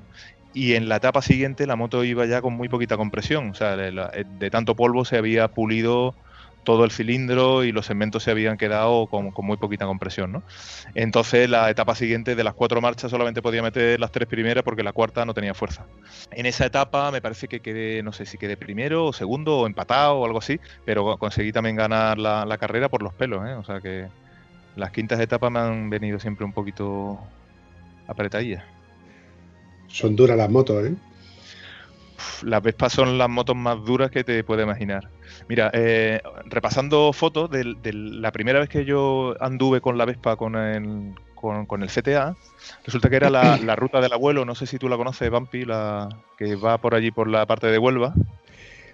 Speaker 5: y en la etapa siguiente la moto iba ya con muy poquita compresión, o sea, de tanto polvo se había pulido todo el cilindro y los segmentos se habían quedado con, con muy poquita compresión, ¿no? Entonces la etapa siguiente de las cuatro marchas solamente podía meter las tres primeras porque la cuarta no tenía fuerza. En esa etapa me parece que quedé, no sé si quedé primero o segundo o empatado o algo así, pero conseguí también ganar la, la carrera por los pelos, ¿eh? O sea que las quintas etapas me han venido siempre un poquito apretadillas.
Speaker 1: Son duras las motos, ¿eh?
Speaker 5: Uf, Las Vespas son las motos más duras que te puedes imaginar. Mira, eh, repasando fotos de, de la primera vez que yo anduve con la Vespa con el, con, con el CTA, resulta que era la, la ruta del abuelo, no sé si tú la conoces, Vampi, la que va por allí por la parte de Huelva.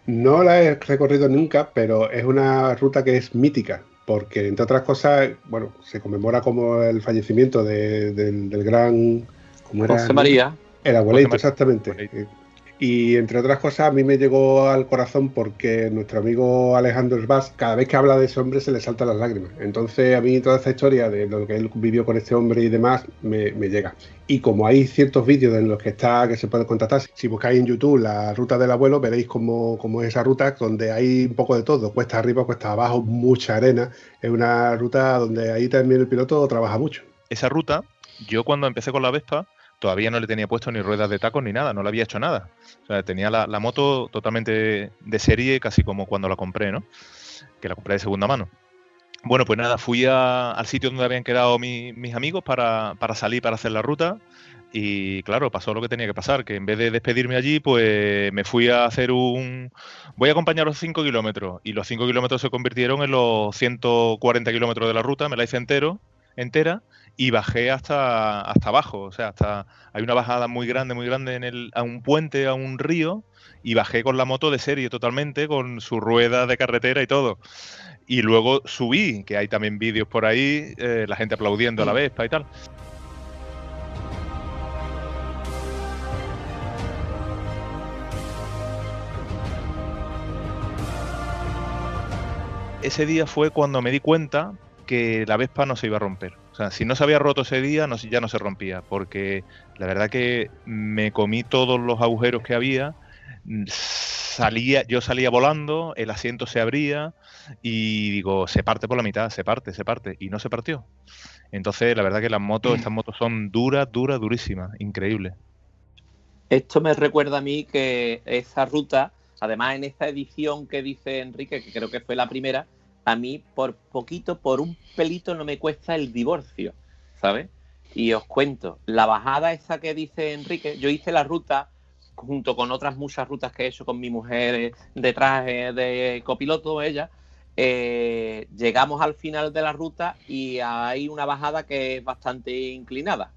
Speaker 1: No la he recorrido nunca, pero es una ruta que es mítica, porque entre otras cosas, bueno, se conmemora como el fallecimiento de- del, del gran... ¿cómo era?
Speaker 2: José María.
Speaker 1: El abuelito,
Speaker 5: José María.
Speaker 1: exactamente.
Speaker 5: Abuelito.
Speaker 1: Y entre otras cosas, a mí me llegó al corazón porque nuestro amigo Alejandro Sbas, cada vez que habla de ese hombre se le saltan las lágrimas. Entonces, a mí toda esta historia de lo que él vivió con este hombre y demás me, llega. Y como hay ciertos vídeos en los que está, que se puede contactar, si buscáis en YouTube la ruta del abuelo, veréis cómo, cómo es esa ruta, donde hay un poco de todo, cuesta arriba, cuesta abajo, mucha arena. Es una ruta donde ahí también el piloto trabaja mucho.
Speaker 5: Esa ruta, yo cuando empecé con la Vespa, todavía no le tenía puesto ni ruedas de tacos ni nada, no le había hecho nada. Tenía la, moto totalmente de serie, casi como cuando la compré, ¿no? Que la compré de segunda mano. Bueno, pues nada, fui a- al sitio donde habían quedado mi- mis amigos para, para salir, para hacer la ruta. Y claro, pasó lo que tenía que pasar, que en vez de despedirme allí, pues me fui a hacer un... Voy a acompañar los 5 kilómetros. Y los 5 kilómetros se convirtieron en los 140 kilómetros de la ruta, me la hice entero, entera y bajé hasta, hasta abajo. O sea, hasta hay una bajada muy grande, muy grande en el, a un puente, a un río, y bajé con la moto de serie totalmente, con su rueda de carretera y todo. Y luego subí, que hay también vídeos por ahí, eh, la gente aplaudiendo a la Vespa y tal. Ese día fue cuando me di cuenta que la Vespa no se iba a romper. Sea, si no se había roto ese día, no, ya no se rompía, porque la verdad que me comí todos los agujeros que había, mm, salía, yo salía volando, el asiento se abría y digo, se parte por la mitad, se parte, se parte, y no se partió. Entonces, la verdad que las motos, estas motos son duras, duras, durísimas, increíbles.
Speaker 2: Esto me recuerda a mí que esa ruta, además en esta edición que dice Enrique, que creo que fue la primera, a mí por poquito, por un pelito no me cuesta el divorcio, ¿sabes? Y os cuento, la bajada esa que dice Enrique, yo hice la ruta junto con otras muchas rutas que he hecho con mi mujer eh, detrás de copiloto, ella, eh, llegamos al final de la ruta y hay una bajada que es bastante inclinada.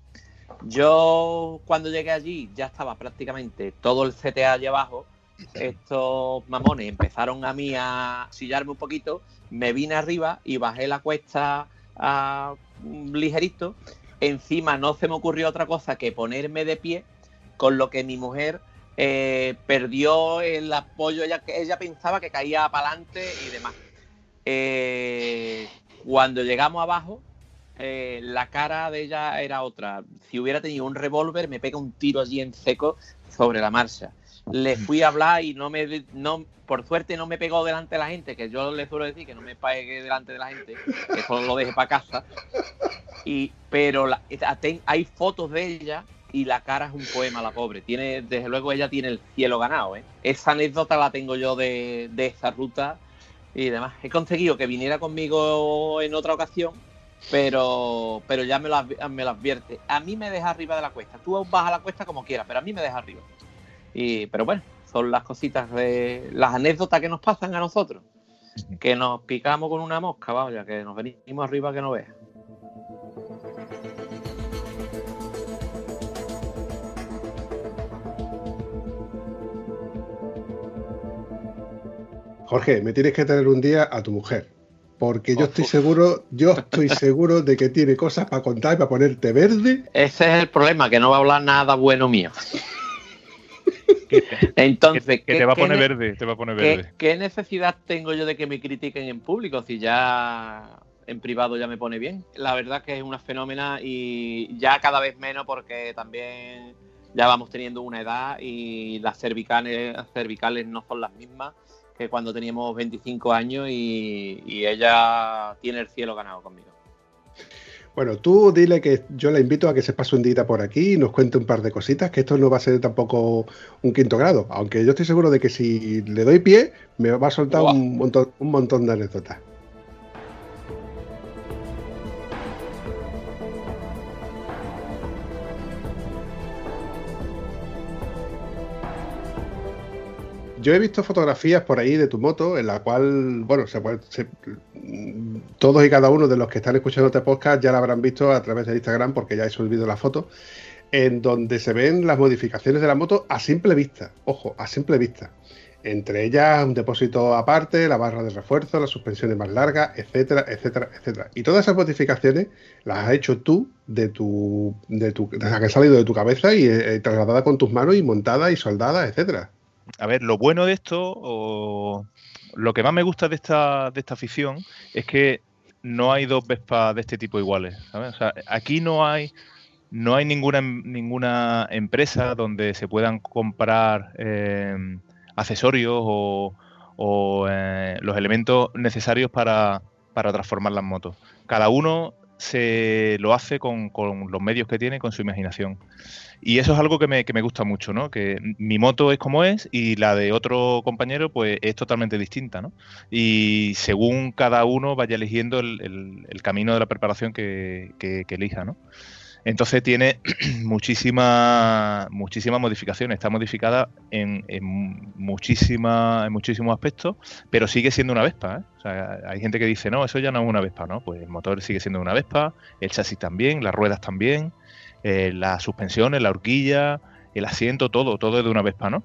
Speaker 2: Yo cuando llegué allí ya estaba prácticamente todo el CTA allí abajo. Estos mamones empezaron a mí a sillarme un poquito, me vine arriba y bajé la cuesta a, ligerito. Encima no se me ocurrió otra cosa que ponerme de pie, con lo que mi mujer eh, perdió el apoyo, ella, ella pensaba que caía para adelante y demás. Eh, cuando llegamos abajo, eh, la cara de ella era otra. Si hubiera tenido un revólver, me pega un tiro allí en seco sobre la marcha. Le fui a hablar y no me, no, por suerte no me pegó delante de la gente, que yo le suelo decir que no me pegue delante de la gente, que eso lo deje para casa. Y, pero la- hay fotos de ella y la cara es un poema, la pobre. Tiene, desde luego ella tiene el cielo ganado. ¿eh? Esa anécdota la tengo yo de, de esa ruta y demás. He conseguido que viniera conmigo en otra ocasión, pero, pero ya me lo, me lo advierte. A mí me deja arriba de la cuesta. Tú vas a la cuesta como quieras, pero a mí me deja arriba. Y, pero bueno, son las cositas de las anécdotas que nos pasan a nosotros. Que nos picamos con una mosca, vaya, que nos venimos arriba que no veas.
Speaker 1: Jorge, me tienes que traer un día a tu mujer. Porque yo estoy seguro, yo estoy seguro de que tiene cosas para contar y para ponerte verde.
Speaker 2: Ese es el problema, que no va a hablar nada bueno mío. Entonces,
Speaker 5: que
Speaker 2: ¿qué-
Speaker 5: te va a poner
Speaker 2: ne-
Speaker 5: verde, te va a poner
Speaker 2: ¿Qué,
Speaker 5: verde.
Speaker 2: qué necesidad tengo yo de que me critiquen en público si ya en privado ya me pone bien? La verdad que es una fenómena y ya cada vez menos porque también ya vamos teniendo una edad y las cervicales, las cervicales no son las mismas que cuando teníamos 25 años y, y ella tiene el cielo ganado conmigo.
Speaker 1: Bueno, tú dile que yo la invito a que se pase un día por aquí y nos cuente un par de cositas, que esto no va a ser tampoco un quinto grado, aunque yo estoy seguro de que si le doy pie, me va a soltar un, montón, un montón de anécdotas. Yo he visto fotografías por ahí de tu moto en la cual, bueno, se puede- todos y cada uno de los que están escuchando este podcast ya la habrán visto a través de Instagram porque ya he subido la foto, en donde se ven las modificaciones de la moto a simple vista, ojo, a simple vista. Entre ellas un depósito aparte, la barra de refuerzo, las suspensiones más largas, etcétera, etcétera, etcétera. Y todas esas modificaciones las has hecho tú de tu, de tu, de las que han salido de tu cabeza y eh, trasladada con tus manos y montada y soldada, etcétera.
Speaker 5: A ver, lo bueno de esto, o lo que más me gusta de esta, de esta afición, es que no hay dos Vespas de este tipo iguales. O sea, aquí no hay, no hay ninguna, ninguna empresa donde se puedan comprar eh, accesorios o, o, eh, los elementos necesarios para, para transformar las motos. Cada uno se lo hace con, con los medios que tiene, con su imaginación. Y eso es algo que me, que me gusta mucho, ¿no? Que mi moto es como es y la de otro compañero pues es totalmente distinta, ¿no? Y según cada uno vaya eligiendo el, el- camino de la preparación que, que- que elija, ¿no? Entonces tiene muchísimas muchísimas modificaciones. Está modificada en, en, muchísima- en muchísimos aspectos, pero sigue siendo una Vespa. ¿eh? O sea, hay gente que dice, no, eso ya no es una Vespa, ¿no? Pues el motor sigue siendo una Vespa, el chasis también, las ruedas también, eh, las suspensiones, la horquilla, el asiento, todo, todo es de una Vespa, ¿no?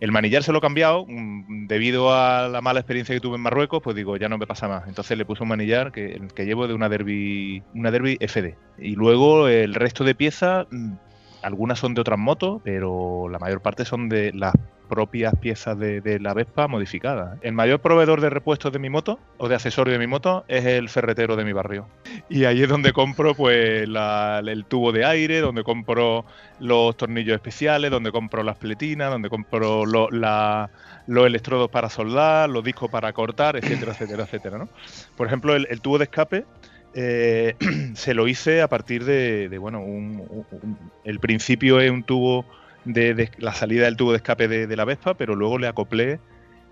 Speaker 5: El manillar se lo he cambiado mm, debido a la mala experiencia que tuve en Marruecos, pues digo, ya no me pasa más. Entonces le puse un manillar que, que llevo de una Derby, una Derby FD. Y luego el resto de piezas, mm, algunas son de otras motos, pero la mayor parte son de las propias piezas de, la Vespa modificadas. El mayor proveedor de repuestos de mi moto o de accesorios de mi moto es el ferretero de mi barrio. Y ahí es donde compro pues el tubo de aire, donde compro los tornillos especiales, donde compro las pletinas, donde compro los electrodos para soldar, los discos para cortar, etcétera, etcétera, etcétera. Por ejemplo, el tubo de escape eh, se lo hice a partir de, de, bueno, un- un- un- el principio es un tubo de, de- la salida del tubo de escape de, de la Vespa, pero luego le acoplé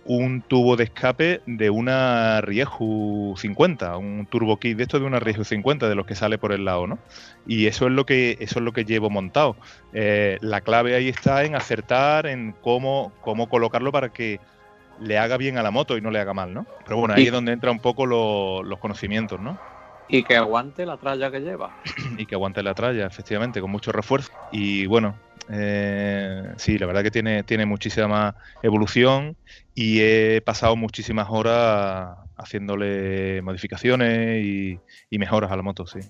Speaker 5: un tubo de escape de una Rieju 50, un turbo kit de esto de una Rieju 50, de los que sale por el lado, ¿no? Y eso es lo que, eso es lo que llevo montado. Eh, la clave ahí está en acertar, en cómo, cómo colocarlo para que le haga bien a la moto y no le haga mal, ¿no? Pero bueno, ahí es donde entra un poco lo- los conocimientos, ¿no?
Speaker 2: Y que aguante la tralla que lleva.
Speaker 5: y que aguante la tralla, efectivamente, con mucho refuerzo. Y bueno, eh, sí, la verdad que tiene, tiene muchísima evolución y he pasado muchísimas horas haciéndole modificaciones y, y mejoras a la moto, sí.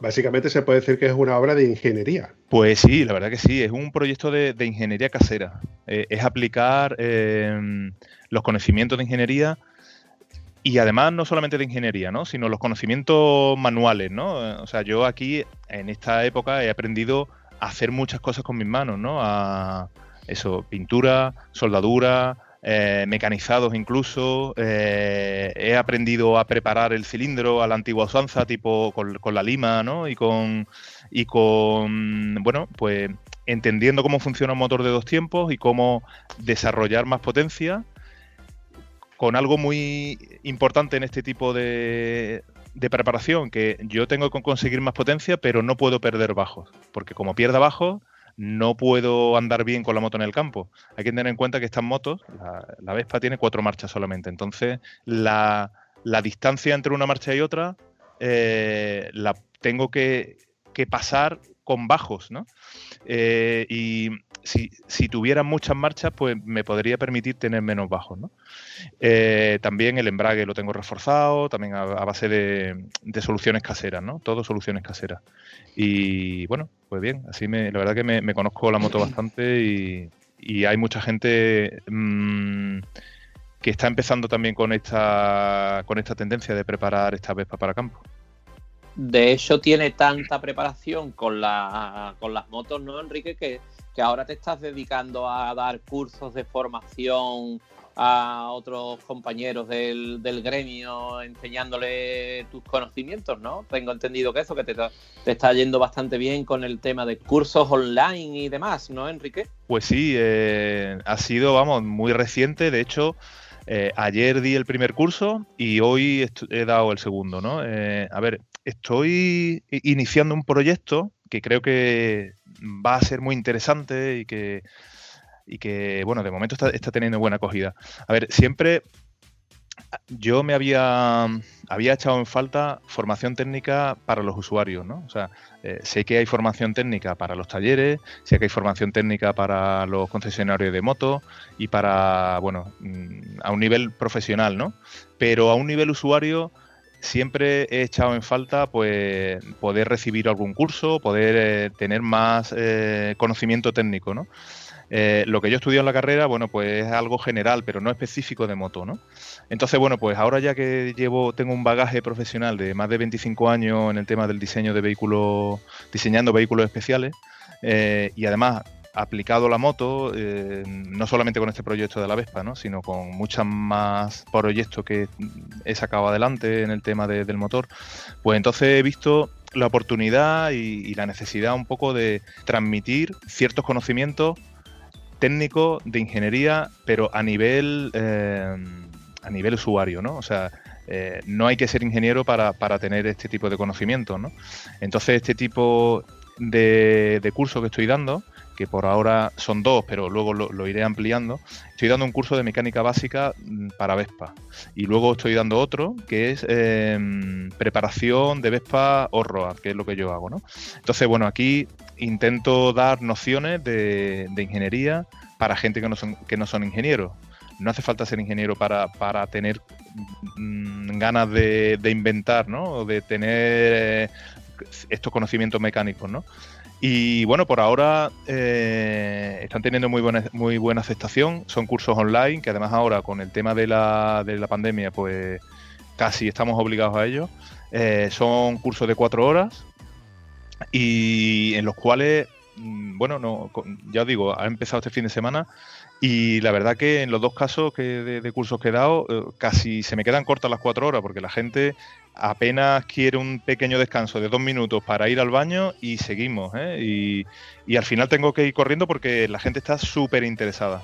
Speaker 1: Básicamente se puede decir que es una obra de ingeniería.
Speaker 5: Pues sí, la verdad que sí, es un proyecto de, ingeniería casera. Eh, es aplicar eh, los conocimientos de ingeniería y además no solamente de ingeniería, ¿no? sino los conocimientos manuales. ¿no? Eh, O sea, yo aquí en esta época he aprendido a hacer muchas cosas con mis manos, ¿no? A eso, pintura, soldadura, eh, mecanizados incluso. eh, he aprendido a preparar el cilindro a la antigua usanza, tipo con, con la lima, ¿no? Y con, y con, bueno, pues entendiendo cómo funciona un motor de dos tiempos y cómo desarrollar más potencia con algo muy importante en este tipo de, de preparación, que yo tengo que conseguir más potencia, pero no puedo perder bajos, porque como pierda bajos, no puedo andar bien con la moto en el campo. Hay que tener en cuenta que estas motos, la, Vespa tiene cuatro marchas solamente, entonces la, la distancia entre una marcha y otra eh, la tengo que, que pasar con bajos, ¿no? Eh, y si, si tuviera muchas marchas, pues me podría permitir tener menos bajos, ¿no? Eh, también el embrague lo tengo reforzado, también a, base de, soluciones caseras, ¿no? Todo soluciones caseras. Y bueno, pues bien, así me, la verdad que me, me conozco la moto bastante y, y hay mucha gente mm, que está empezando también con esta, con esta tendencia de preparar esta Vespa para campo.
Speaker 2: De hecho, tiene tanta preparación con, la, con las motos, ¿no, Enrique? Que, que ahora te estás dedicando a dar cursos de formación a otros compañeros del, del gremio, enseñándole tus conocimientos, ¿no? Tengo entendido que eso, que te, te está yendo bastante bien con el tema de cursos online y demás, ¿no, Enrique?
Speaker 5: Pues sí, eh, ha sido, vamos, muy reciente. De hecho, eh, ayer di el primer curso y hoy he dado el segundo, ¿no? Eh, a ver, estoy iniciando un proyecto que creo que va a ser muy interesante y que, y que bueno, de momento está, está teniendo buena acogida. A ver, siempre yo me había, había echado en falta formación técnica para los usuarios, ¿no? O sea, eh, sé que hay formación técnica para los talleres, sé que hay formación técnica para los concesionarios de motos y para, bueno, mm, a un nivel profesional, ¿no? Pero a un nivel usuario siempre he echado en falta pues poder recibir algún curso, poder eh, tener más eh, conocimiento técnico, ¿no? Eh, lo que yo he estudiado en la carrera, bueno, pues es algo general, pero no específico de moto, ¿no? Entonces, bueno, pues ahora ya que llevo, tengo un bagaje profesional de más de 25 años en el tema del diseño de vehículos, diseñando vehículos especiales, y además aplicado la moto, eh, no solamente con este proyecto de la Vespa, ¿no? sino con muchos más proyectos que he sacado adelante en el tema de- del motor, pues entonces he visto la oportunidad y, y la necesidad un poco de transmitir ciertos conocimientos técnicos de ingeniería, pero a nivel eh, a nivel usuario, ¿no? O sea, eh, no hay que ser ingeniero para, para tener este tipo de conocimientos, ¿no? Entonces, este tipo de, de curso que estoy dando, que por ahora son dos, pero luego lo, iré ampliando, estoy dando un curso de mecánica básica mm, para Vespa. Y luego estoy dando otro, que es eh, preparación de Vespa Horroad, que es lo que yo hago, ¿no? Entonces, bueno, aquí intento dar nociones de, de ingeniería para gente que no son, que no son ingenieros. No hace falta ser ingeniero para, para tener mm, ganas de, de inventar, ¿no? O de tener eh, estos conocimientos mecánicos, ¿no? Y bueno, por ahora eh, están teniendo muy buena, muy buena aceptación. Son cursos online, que además ahora con el tema de la, de la pandemia, pues casi estamos obligados a ello. Eh, son cursos de cuatro horas y en los cuales, mm, bueno, no, ya os digo, ha empezado este fin de semana y la verdad que en los dos casos que de, de cursos que he dado, eh, casi se me quedan cortas las cuatro horas porque la gente apenas quiere un pequeño descanso de dos minutos para ir al baño y seguimos. ¿eh? Y, y al final tengo que ir corriendo porque la gente está súper interesada.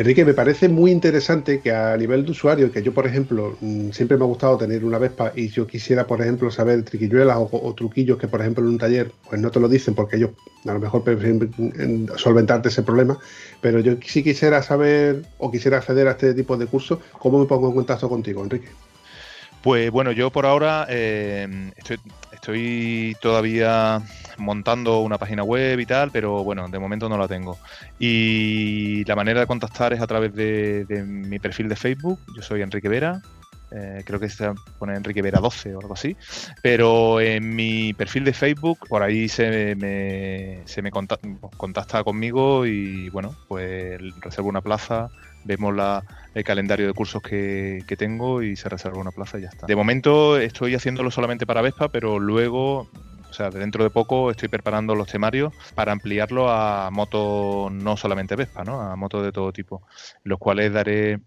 Speaker 1: Enrique, me parece muy interesante que a nivel de usuario, que yo, por ejemplo, mm, siempre me ha gustado tener una Vespa y yo quisiera, por ejemplo, saber triquiñuelas o, truquillos que, por ejemplo, en un taller, pues no te lo dicen porque ellos a lo mejor prefieren mm, solventarte ese problema, pero yo sí quisiera saber o quisiera acceder a este tipo de cursos, ¿cómo me pongo en contacto contigo, Enrique?
Speaker 5: Pues bueno, yo por ahora eh, estoy, estoy todavía montando una página web y tal, pero bueno, de momento no la tengo. Y la manera de contactar es a través de, mi perfil de Facebook. Yo soy Enrique Vera. eh, creo que se pone Enrique Vera 12 o algo así. Pero en mi perfil de Facebook, por ahí se me, se me conta- contacta conmigo y bueno, pues reservo una plaza vemos la- el calendario de cursos que, tengo y se reserva una plaza y ya está. De momento estoy haciéndolo solamente para Vespa, pero luego, o sea, dentro de poco estoy preparando los temarios para ampliarlo a motos no solamente Vespa, ¿no? A motos de todo tipo, los cuales daré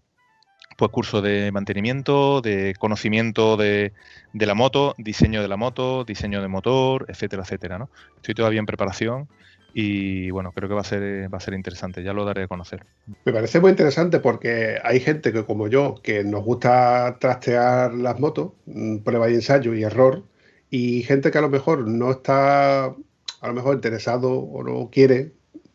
Speaker 5: pues cursos de mantenimiento, de conocimiento de, de la moto, diseño de la moto, diseño de motor, etcétera, etcétera, ¿no? Estoy todavía en preparación y bueno, creo que va a ser va a ser interesante, ya lo daré a conocer.
Speaker 1: Me parece muy interesante porque hay gente que, como yo, que nos gusta trastear las motos, mm, prueba y ensayo y error, y gente que a lo mejor no está, a lo mejor interesado o no quiere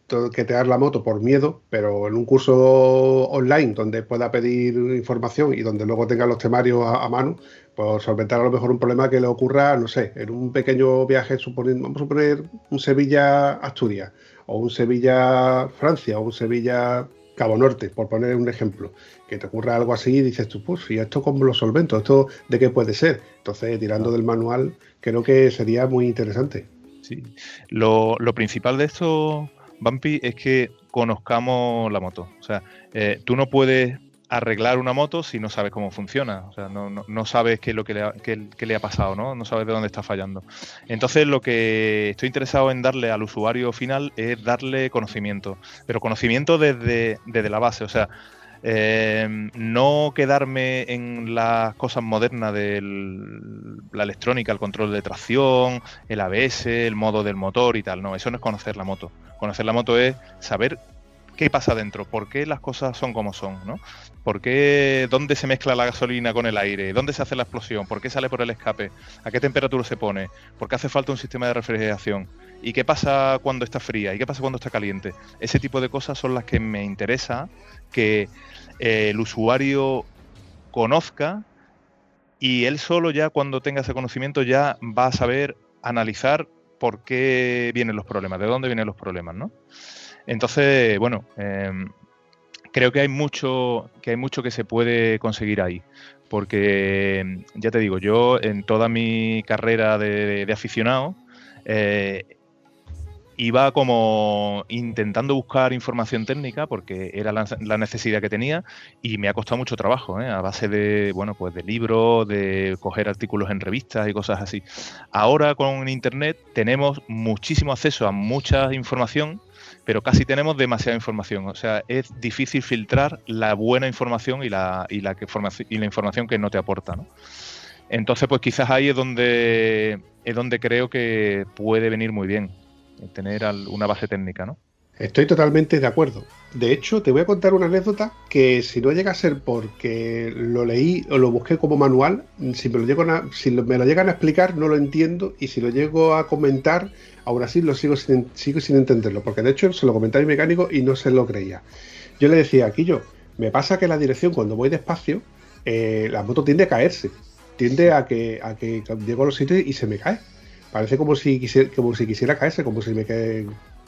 Speaker 1: toquetear la moto por miedo, pero en un curso online donde pueda pedir información y donde luego tenga los temarios a, a mano, pues solventar a lo mejor un problema que le ocurra, no sé, en un pequeño viaje, suponiendo, vamos a suponer un Sevilla-Asturias, o un Sevilla-Francia, o un Sevilla-Cabo Norte, por poner un ejemplo, que te ocurra algo así y dices tú, pues, ¿y esto cómo lo solvento? ¿Esto de qué puede ser? Entonces, tirando del manual, creo que sería muy interesante.
Speaker 5: Sí. Lo, lo principal de esto, Bumpy, es que conozcamos la moto. O sea, eh, tú no puedes arreglar una moto si no sabes cómo funciona. O sea, no, no- no sabes qué es lo que le, ha, le ha pasado, ¿no? No sabes de dónde está fallando. Entonces, lo que estoy interesado en darle al usuario final es darle conocimiento. Pero conocimiento desde, desde la base. O sea, eh, no quedarme en las cosas modernas de la electrónica, el control de tracción, el ABS, el modo del motor y tal. No, eso no es conocer la moto. Conocer la moto es saber qué pasa dentro, por qué las cosas son como son, ¿no? ¿Por qué, dónde se mezcla la gasolina con el aire? ¿Dónde se hace la explosión? ¿Por qué sale por el escape? ¿A qué temperatura se pone? ¿Por qué hace falta un sistema de refrigeración? ¿Y qué pasa cuando está fría? ¿Y qué pasa cuando está caliente? Ese tipo de cosas son las que me interesa que eh, el usuario conozca y él solo ya cuando tenga ese conocimiento ya va a saber analizar por qué vienen los problemas, de dónde vienen los problemas, ¿no? Entonces, bueno, eh, creo que hay mucho que hay mucho que se puede conseguir ahí, porque ya te digo, yo en toda mi carrera de, de aficionado eh, iba como intentando buscar información técnica porque era la, la necesidad que tenía y me ha costado mucho trabajo, ¿eh? a base de, bueno, pues de libros, de coger artículos en revistas y cosas así. Ahora con Internet tenemos muchísimo acceso a mucha información, pero casi tenemos demasiada información. O sea, es difícil filtrar la buena información y la, y la, que y la información que no te aporta, ¿no? Entonces, pues quizás ahí es donde, es donde creo que puede venir muy bien eh, tener una base técnica, ¿no?
Speaker 1: Estoy totalmente de acuerdo. De hecho, te voy a contar una anécdota que si no llega a ser porque lo leí o lo busqué como manual, si lo, a, si me lo llegan a explicar no lo entiendo y si lo llego a comentar, aún así lo sigo sin, sigo sin entenderlo, porque de hecho se lo comenté a mi mecánico y no se lo creía. Yo le decía, aquí yo, me pasa que la dirección cuando voy despacio, eh, la moto tiende a caerse, tiende a que, a que llego a los sitios y se me cae. Parece como si quisiera, como si quisiera caerse, como si me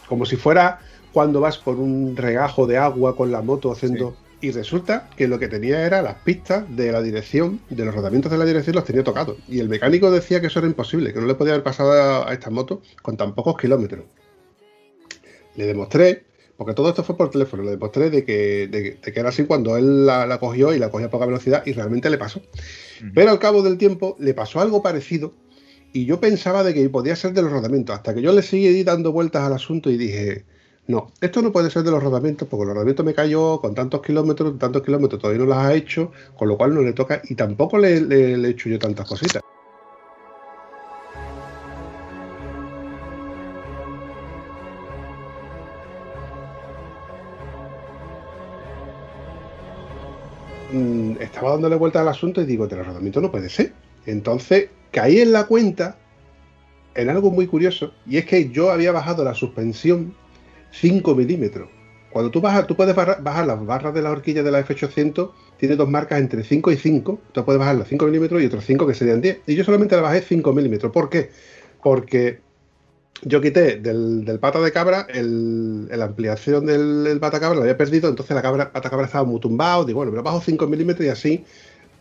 Speaker 1: como si fuera cuando vas por un regajo de agua con la moto haciendo. Y resulta que lo que tenía era las pistas de la dirección, de los rodamientos de la dirección los tenía tocados. Y el mecánico decía que eso era imposible, que no le podía haber pasado a, a esta moto con tan pocos kilómetros. Le demostré, porque todo esto fue por teléfono, le demostré de que, de, de que era así cuando él la, la cogió y la cogió a poca velocidad y realmente le pasó. Pero al cabo del tiempo le pasó algo parecido y yo pensaba de que podía ser de los rodamientos, hasta que yo le seguí dando vueltas al asunto y dije, no, esto no puede ser de los rodamientos, porque los rodamientos me cayó con tantos kilómetros, tantos kilómetros todavía no las ha hecho, con lo cual no le toca y tampoco le, le- he hecho yo tantas cositas. mm, estaba dándole vuelta al asunto y digo, el rodamiento no puede ser. Entonces caí en la cuenta en algo muy curioso y es que yo había bajado la suspensión 5 milímetros. Cuando tú bajas, tú puedes bajar las barras de la horquilla de la F800, tiene dos marcas entre 5 y 5. Tú puedes bajar las 5 milímetros y otros 5 que serían 10. Y yo solamente la bajé 5 milímetros. ¿Por qué? Porque yo quité del, pata de cabra el, la ampliación del, pata cabra, la había perdido, entonces la cabra, pata cabra estaba muy tumbado. Digo, bueno, me lo bajo 5 milímetros y así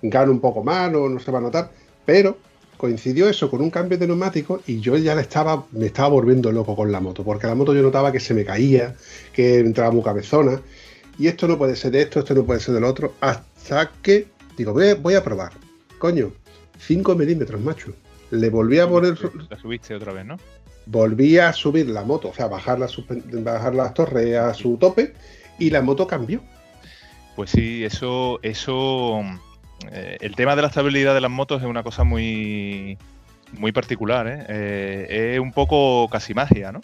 Speaker 1: gano un poco más, no, no se va a notar. Pero coincidió eso con un cambio de neumático y yo ya le estaba, me estaba volviendo loco con la moto, porque la moto yo notaba que se me caía, que entraba muy cabezona. Y esto no puede ser de esto, esto no puede ser del otro, hasta que digo, voy a, voy a probar. Coño, 5 milímetros, macho. Le volví a poner,
Speaker 5: La subiste otra vez, ¿no?
Speaker 1: volví a subir la moto, o sea, bajar, la bajar las torres a su tope y la moto cambió.
Speaker 5: Pues sí, eso, eso, eh, el tema de la estabilidad de las motos es una cosa muy, muy particular, ¿eh? Eh, es un poco casi magia, ¿no?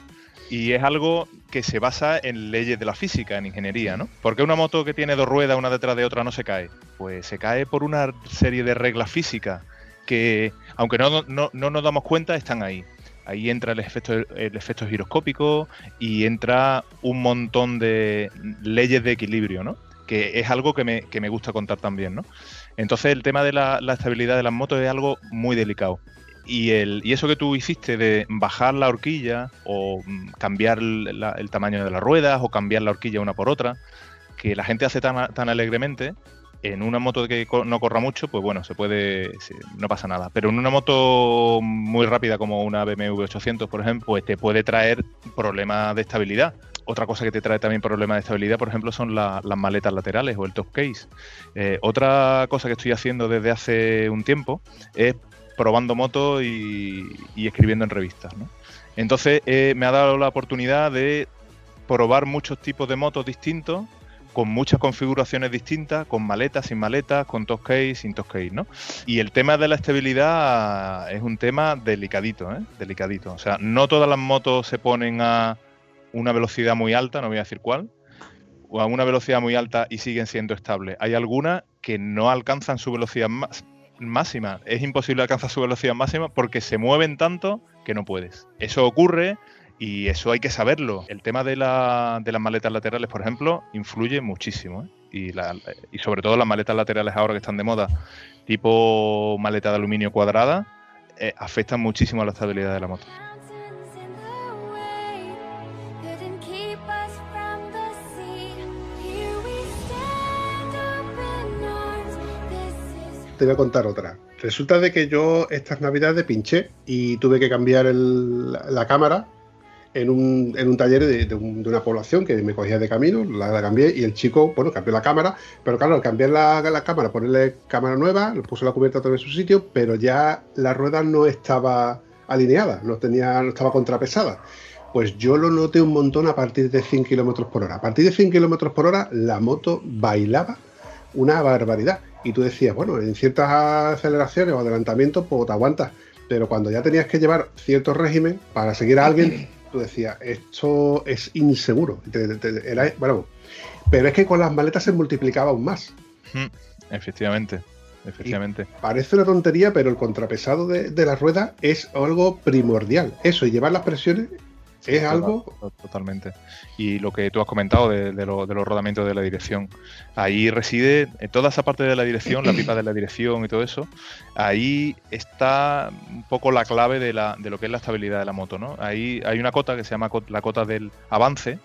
Speaker 5: Y es algo que se basa en leyes de la física, en ingeniería, ¿no? ¿Por qué una moto que tiene dos ruedas una detrás de otra no se cae? Pues se cae por una serie de reglas físicas que, aunque no, no, no nos damos cuenta, están ahí. Ahí entra el efecto, el efecto giroscópico y entra un montón de leyes de equilibrio, ¿no? Que es algo que me, que me gusta contar también, ¿no? Entonces el tema de la, estabilidad de las motos es algo muy delicado. Y, el, y eso que tú hiciste de bajar la horquilla o mm, cambiar el, tamaño de las ruedas o cambiar la horquilla una por otra, que la gente hace tan, tan alegremente, en una moto que no corra mucho, pues bueno, se puede, no pasa nada. Pero en una moto muy rápida como una BMW 800, por ejemplo, pues te puede traer problemas de estabilidad. Otra cosa que te trae también problemas de estabilidad, por ejemplo, son la- las maletas laterales o el top case. Eh, otra cosa que estoy haciendo desde hace un tiempo es probando motos y, escribiendo en revistas. Entonces eh, me ha dado la oportunidad de probar muchos tipos de motos distintos, con muchas configuraciones distintas, con maletas, sin maletas, con top case, sin top case, ¿no? Y el tema de la estabilidad es un tema delicadito, ¿eh? Delicadito. O sea, no todas las motos se ponen a una velocidad muy alta, no voy a decir cuál, o a una velocidad muy alta y siguen siendo estables. Hay algunas que no alcanzan su velocidad máxima. Es imposible alcanzar su velocidad máxima porque se mueven tanto que no puedes. Eso ocurre y eso hay que saberlo. El tema de, la- de las maletas laterales, por ejemplo, influye muchísimo. ¿eh? Y, la- y sobre todo las maletas laterales ahora que están de moda, tipo maleta de aluminio cuadrada, eh, afectan muchísimo a la estabilidad de la moto.
Speaker 1: Te voy a contar otra. Resulta de que yo estas navidades pinché y tuve que cambiar la, cámara en un, taller de, de un- de una población que me cogía de camino, la, cambié y el chico, bueno, cambió la cámara, pero claro, al cambiar la, cámara, ponerle cámara nueva, le puso la cubierta vez en su sitio, pero ya la rueda no estaba alineada, no, tenía, no estaba contrapesada. Pues yo lo noté un montón a partir de 100 kilómetros por hora. A partir de 100 kilómetros por hora, la moto bailaba una barbaridad. Y tú decías, bueno, en ciertas aceleraciones o adelantamientos, pues te aguantas. Pero cuando ya tenías que llevar cierto régimen para seguir a alguien, tú decías, esto es inseguro. Te- te- te- era- bueno, pero es que con las maletas se multiplicaba aún más.
Speaker 5: Mm, Efectivamente, efectivamente.
Speaker 1: Parece una tontería, pero el contrapesado de, de la rueda es algo primordial. Eso, y llevar las presiones es
Speaker 5: Total-
Speaker 1: algo
Speaker 5: to- Totalmente. Y lo que tú has comentado de, de lo- de los rodamientos de la dirección, ahí reside, en toda esa parte de la dirección, la pipa de la dirección y todo eso, ahí está un poco la clave de, la, de lo que es la estabilidad de la moto, ¿no? Ahí hay una cota que se llama la cota del avance,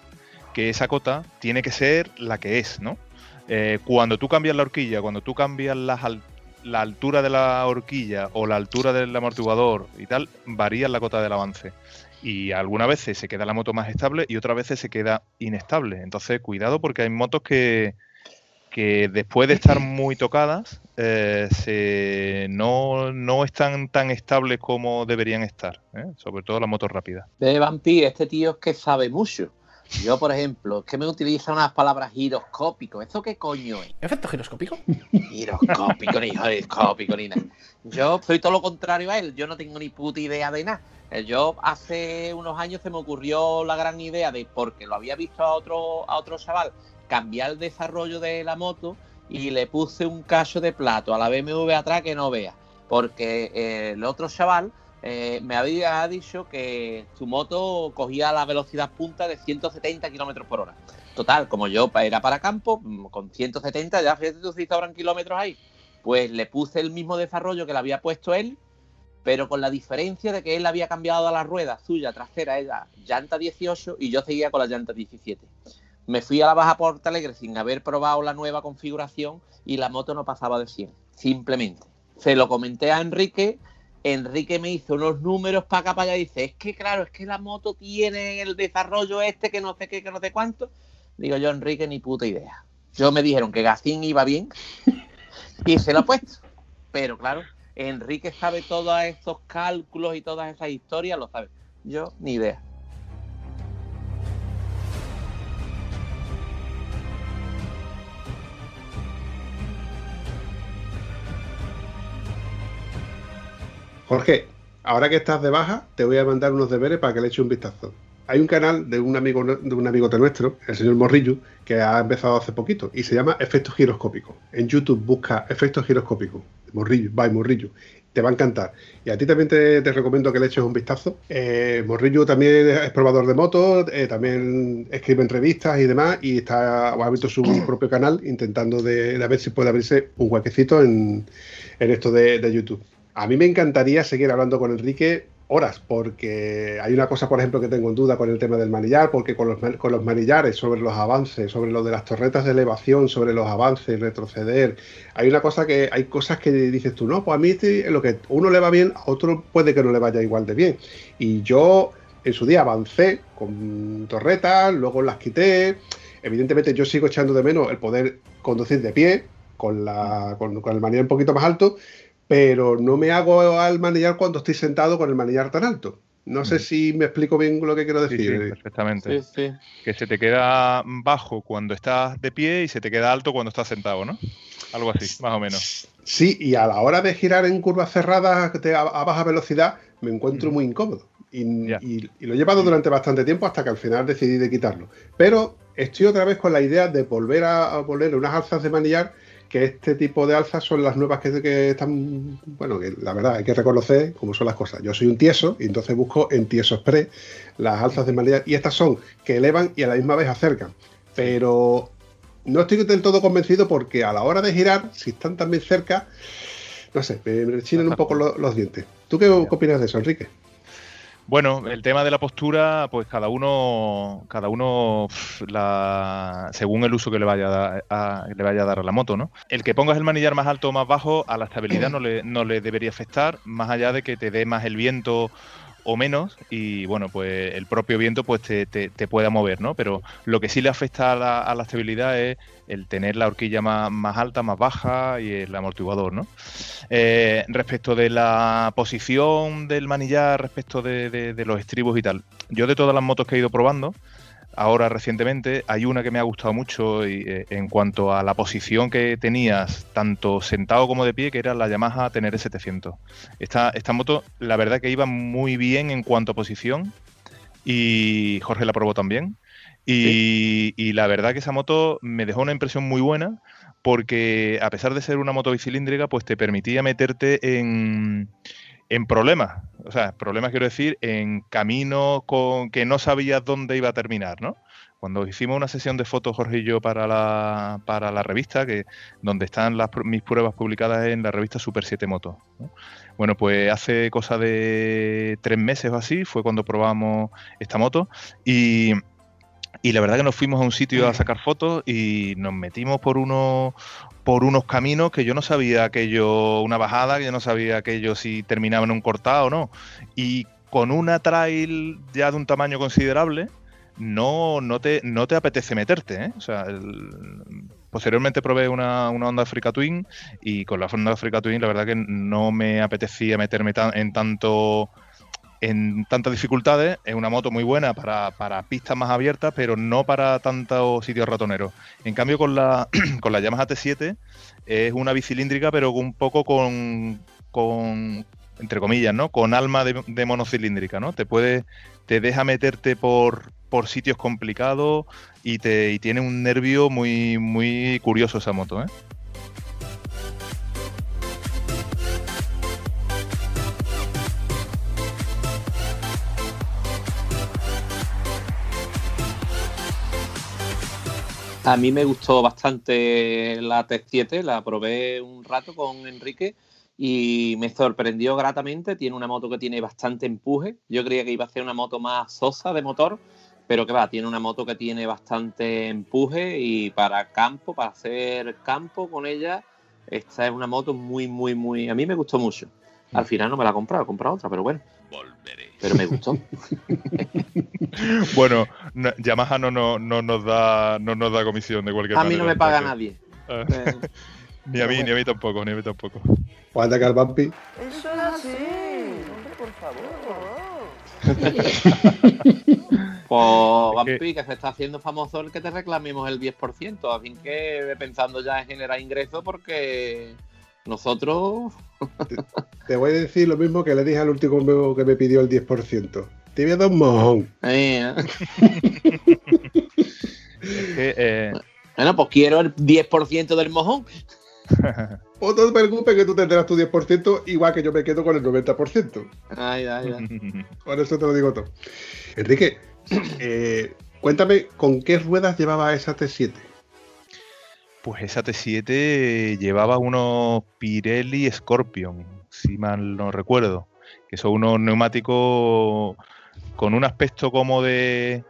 Speaker 5: que esa cota tiene que ser la que es, ¿no? Eh, cuando tú cambias la horquilla, cuando tú cambias las al- la altura de la horquilla o la altura del amortiguador y tal, varía la cota del avance y algunas veces se queda la moto más estable y otras veces se queda inestable. Entonces, cuidado porque hay motos que, que después de estar muy tocadas eh, se, no, no están tan estables como deberían estar, ¿eh? sobre todo las motos rápidas.
Speaker 2: De Vampi, este tío es que sabe mucho. Yo, por ejemplo, es que me utiliza unas palabras giroscópico. ¿Eso qué coño es?
Speaker 7: ¿Efecto giroscópico?
Speaker 2: Giroscópico, ni giroscópico, ni nada. Yo soy todo lo contrario a él. Yo no tengo ni puta idea de nada. Eh, Yo hace unos años se me ocurrió la gran idea de, porque lo había visto a otro, a otro chaval, cambiar el desarrollo de la moto y le puse un cacho de plato a la BMW atrás que no vea. Porque eh, el otro chaval eh, me había dicho que su moto cogía la velocidad punta de 170 kilómetros por hora. Total, como yo era para campo, mm, con 170 ya fíjate tú si sobran kilómetros ahí. Pues le puse el mismo desarrollo que le había puesto él, pero con la diferencia de que él había cambiado a la rueda suya trasera, era llanta 18 y yo seguía con la llanta 17. Me fui a la Baja Porta Alegre sin haber probado la nueva configuración y la moto no pasaba de 100, simplemente. Se lo comenté a Enrique, Enrique me hizo unos números para acá, para allá, y dice, es que claro, es que la moto tiene el desarrollo este que no sé qué, que no sé cuánto. Digo yo, Enrique, ni puta idea. Yo me dijeron que Gacín iba bien y se lo he puesto. Pero claro, Enrique sabe todos esos cálculos y todas esas historias, lo sabe. Yo ni idea.
Speaker 1: Jorge, ahora que estás de baja, te voy a mandar unos deberes para que le eches un vistazo. Hay un canal de un amigo de un amigo de nuestro, el señor Morrillo, que ha empezado hace poquito y se llama Efectos Giroscópicos. En YouTube busca Efectos Giroscópicos, Morrillo, by Morrillo. Te va a encantar. Y a ti también te, te recomiendo que le eches un vistazo. Eh, Morrillo también es probador de motos, eh, también escribe entrevistas y demás, y está o ha abierto su propio canal intentando de, de ver si puede abrirse un huequecito en, en esto de, de YouTube. A mí me encantaría seguir hablando con Enrique horas, porque hay una cosa, por ejemplo, que tengo en duda con el tema del manillar, porque con los, con los manillares, sobre los avances, sobre lo de las torretas de elevación, sobre los avances, retroceder, hay una cosa que, hay cosas que dices tú, no, pues a mí este- lo que uno le va bien, a otro puede que no le vaya igual de bien. Y yo en su día avancé con torretas, luego las quité. Evidentemente yo sigo echando de menos el poder conducir de pie, con, la, con, con el manillar un poquito más alto, pero no me hago al manillar cuando estoy sentado con el manillar tan alto. No sé si me explico bien lo que quiero
Speaker 5: Sí,
Speaker 1: decir.
Speaker 5: sí, perfectamente.
Speaker 2: Sí, sí.
Speaker 5: Que se te queda bajo cuando estás de pie y se te queda alto cuando estás sentado, ¿no? Algo así, más o menos.
Speaker 1: Sí, y a la hora de girar en curvas cerradas a, baja velocidad me encuentro
Speaker 5: Mm.
Speaker 1: muy incómodo. Y,
Speaker 5: Ya.
Speaker 1: y- y lo he llevado durante bastante tiempo hasta que al final decidí de quitarlo. Pero estoy otra vez con la idea de volver a, a ponerle unas alzas de manillar, que este tipo de alzas son las nuevas que, que están, bueno, que la verdad hay que reconocer cómo son las cosas. Yo soy un tieso y entonces busco en Tieso Express las alzas de manillar y estas son que elevan y a la misma vez acercan. Pero no estoy del todo convencido porque a la hora de girar, si están también cerca, no sé, me, chinan un poco lo- los dientes. ¿Tú qué opinas de eso, Enrique?
Speaker 5: Bueno, el tema de la postura, pues cada uno, cada uno, la, según el uso que le vaya a, dar- a- le vaya a dar a la moto, ¿no? El que pongas el manillar más alto o más bajo, a la estabilidad no le, no le debería afectar, más allá de que te dé más el viento o menos, y bueno, pues el propio viento pues te, te- pueda mover, ¿no? Pero lo que sí le afecta a la, a la estabilidad es el tener la horquilla más, más alta, más baja y el amortiguador, ¿no? Eh, respecto de la posición del manillar, respecto de, de- de los estribos y tal, yo de todas las motos que he ido probando, ahora recientemente, hay una que me ha gustado mucho y, eh, en cuanto a la posición que tenías, tanto sentado como de pie, que era la Yamaha Tenere 700. Esta, esta moto, la verdad que iba muy bien en cuanto a posición y Jorge la probó también. Y, y la verdad que esa moto me dejó una impresión muy buena porque a pesar de ser una moto bicilíndrica, pues te permitía meterte en, en problemas. O sea, problemas quiero decir, en caminos con que no sabías dónde iba a terminar, ¿no? Cuando hicimos una sesión de fotos, Jorge y yo, para la, para la revista, que donde están las, mis pruebas publicadas en la revista Super 7 Motos. ¿no? Bueno, pues hace cosa de tres meses o así fue cuando probamos esta moto y, y la verdad que nos fuimos a un sitio a sacar fotos y nos metimos por unos por unos caminos que yo no sabía aquello, una bajada, que yo no sabía aquello si terminaba en un cortado o no. Y con una trail ya de un tamaño considerable, no, no, te, no te apetece meterte. ¿eh? O sea, el- posteriormente probé una, una Honda Africa Twin y con la Honda Africa Twin la verdad que no me apetecía meterme tan- en tanto en tantas dificultades. Es una moto muy buena para, para pistas más abiertas, pero no para tantos sitios ratoneros. En cambio, con la, con la Yamaha T7 es una bicilíndrica, pero un poco con, con entre comillas, ¿no? Con alma de, monocilíndrica, ¿no? Te puede, te deja meterte por, por sitios complicados y te y tiene un nervio muy, muy curioso esa moto, ¿eh?
Speaker 2: A mí me gustó bastante la Tech 7, la probé un rato con Enrique y me sorprendió gratamente. Tiene una moto que tiene bastante empuje. Yo creía que iba a ser una moto más sosa de motor, pero que va, tiene una moto que tiene bastante empuje y para campo, para hacer campo con ella, esta es una moto muy, muy, muy... A mí me gustó mucho. Al final no me la he comprado, he comprado otra, pero bueno. Pero me gustó.
Speaker 5: Bueno, no- Yamaha no, no, no nos da no nos da comisión de cualquier
Speaker 2: A mí
Speaker 5: manera.
Speaker 2: no me paga
Speaker 5: entonces,
Speaker 2: nadie.
Speaker 5: eh, ni a mí, ni a mí tampoco, ni a mí tampoco.
Speaker 6: Eso es así. Hombre, por favor.
Speaker 2: Pues, Vampi, que se está haciendo famoso el que te reclamemos el 10%. Así que pensando ya en generar ingresos porque nosotros.
Speaker 1: Te voy a decir lo mismo que le dije al último amigo que me pidió el 10%. Te voy a dar un mojón.
Speaker 2: eh,
Speaker 5: Es que, eh,
Speaker 2: bueno, pues quiero el 10% del mojón.
Speaker 1: O no te preocupes que tú tendrás tu 10%, igual que yo me quedo con el 90%.
Speaker 2: Ay, ay, ay.
Speaker 1: Por eso te lo digo todo. Enrique, eh, cuéntame, ¿con qué ruedas llevaba esa T7?
Speaker 5: Pues esa T7 llevaba unos Pirelli Scorpion, si mal no recuerdo, que son unos neumáticos con un aspecto como de,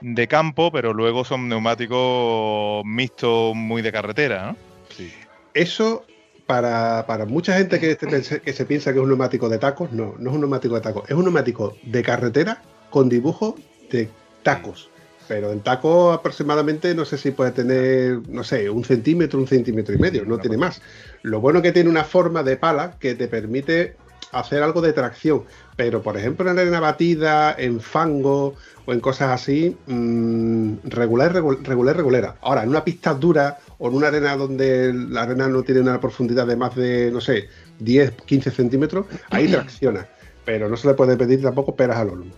Speaker 5: de campo, pero luego son neumáticos mixtos muy de carretera, ¿no? Sí.
Speaker 1: Eso, para, para mucha gente que, este que se piensa que es un neumático de tacos, no, no es un neumático de tacos, es un neumático de carretera con dibujo de tacos. Pero el taco aproximadamente no sé si puede tener, no sé, un centímetro, un centímetro y medio, no tiene más. Lo bueno que tiene una forma de pala que te permite hacer algo de tracción. Pero, por ejemplo, en arena batida, en fango o en cosas así, mm, regular, regu- regular, regulera. Ahora, en una pista dura o en una arena donde la arena no tiene una profundidad de más de, no sé, 10, 15 centímetros, ahí tracciona. Pero no se le puede pedir tampoco peras al olmo.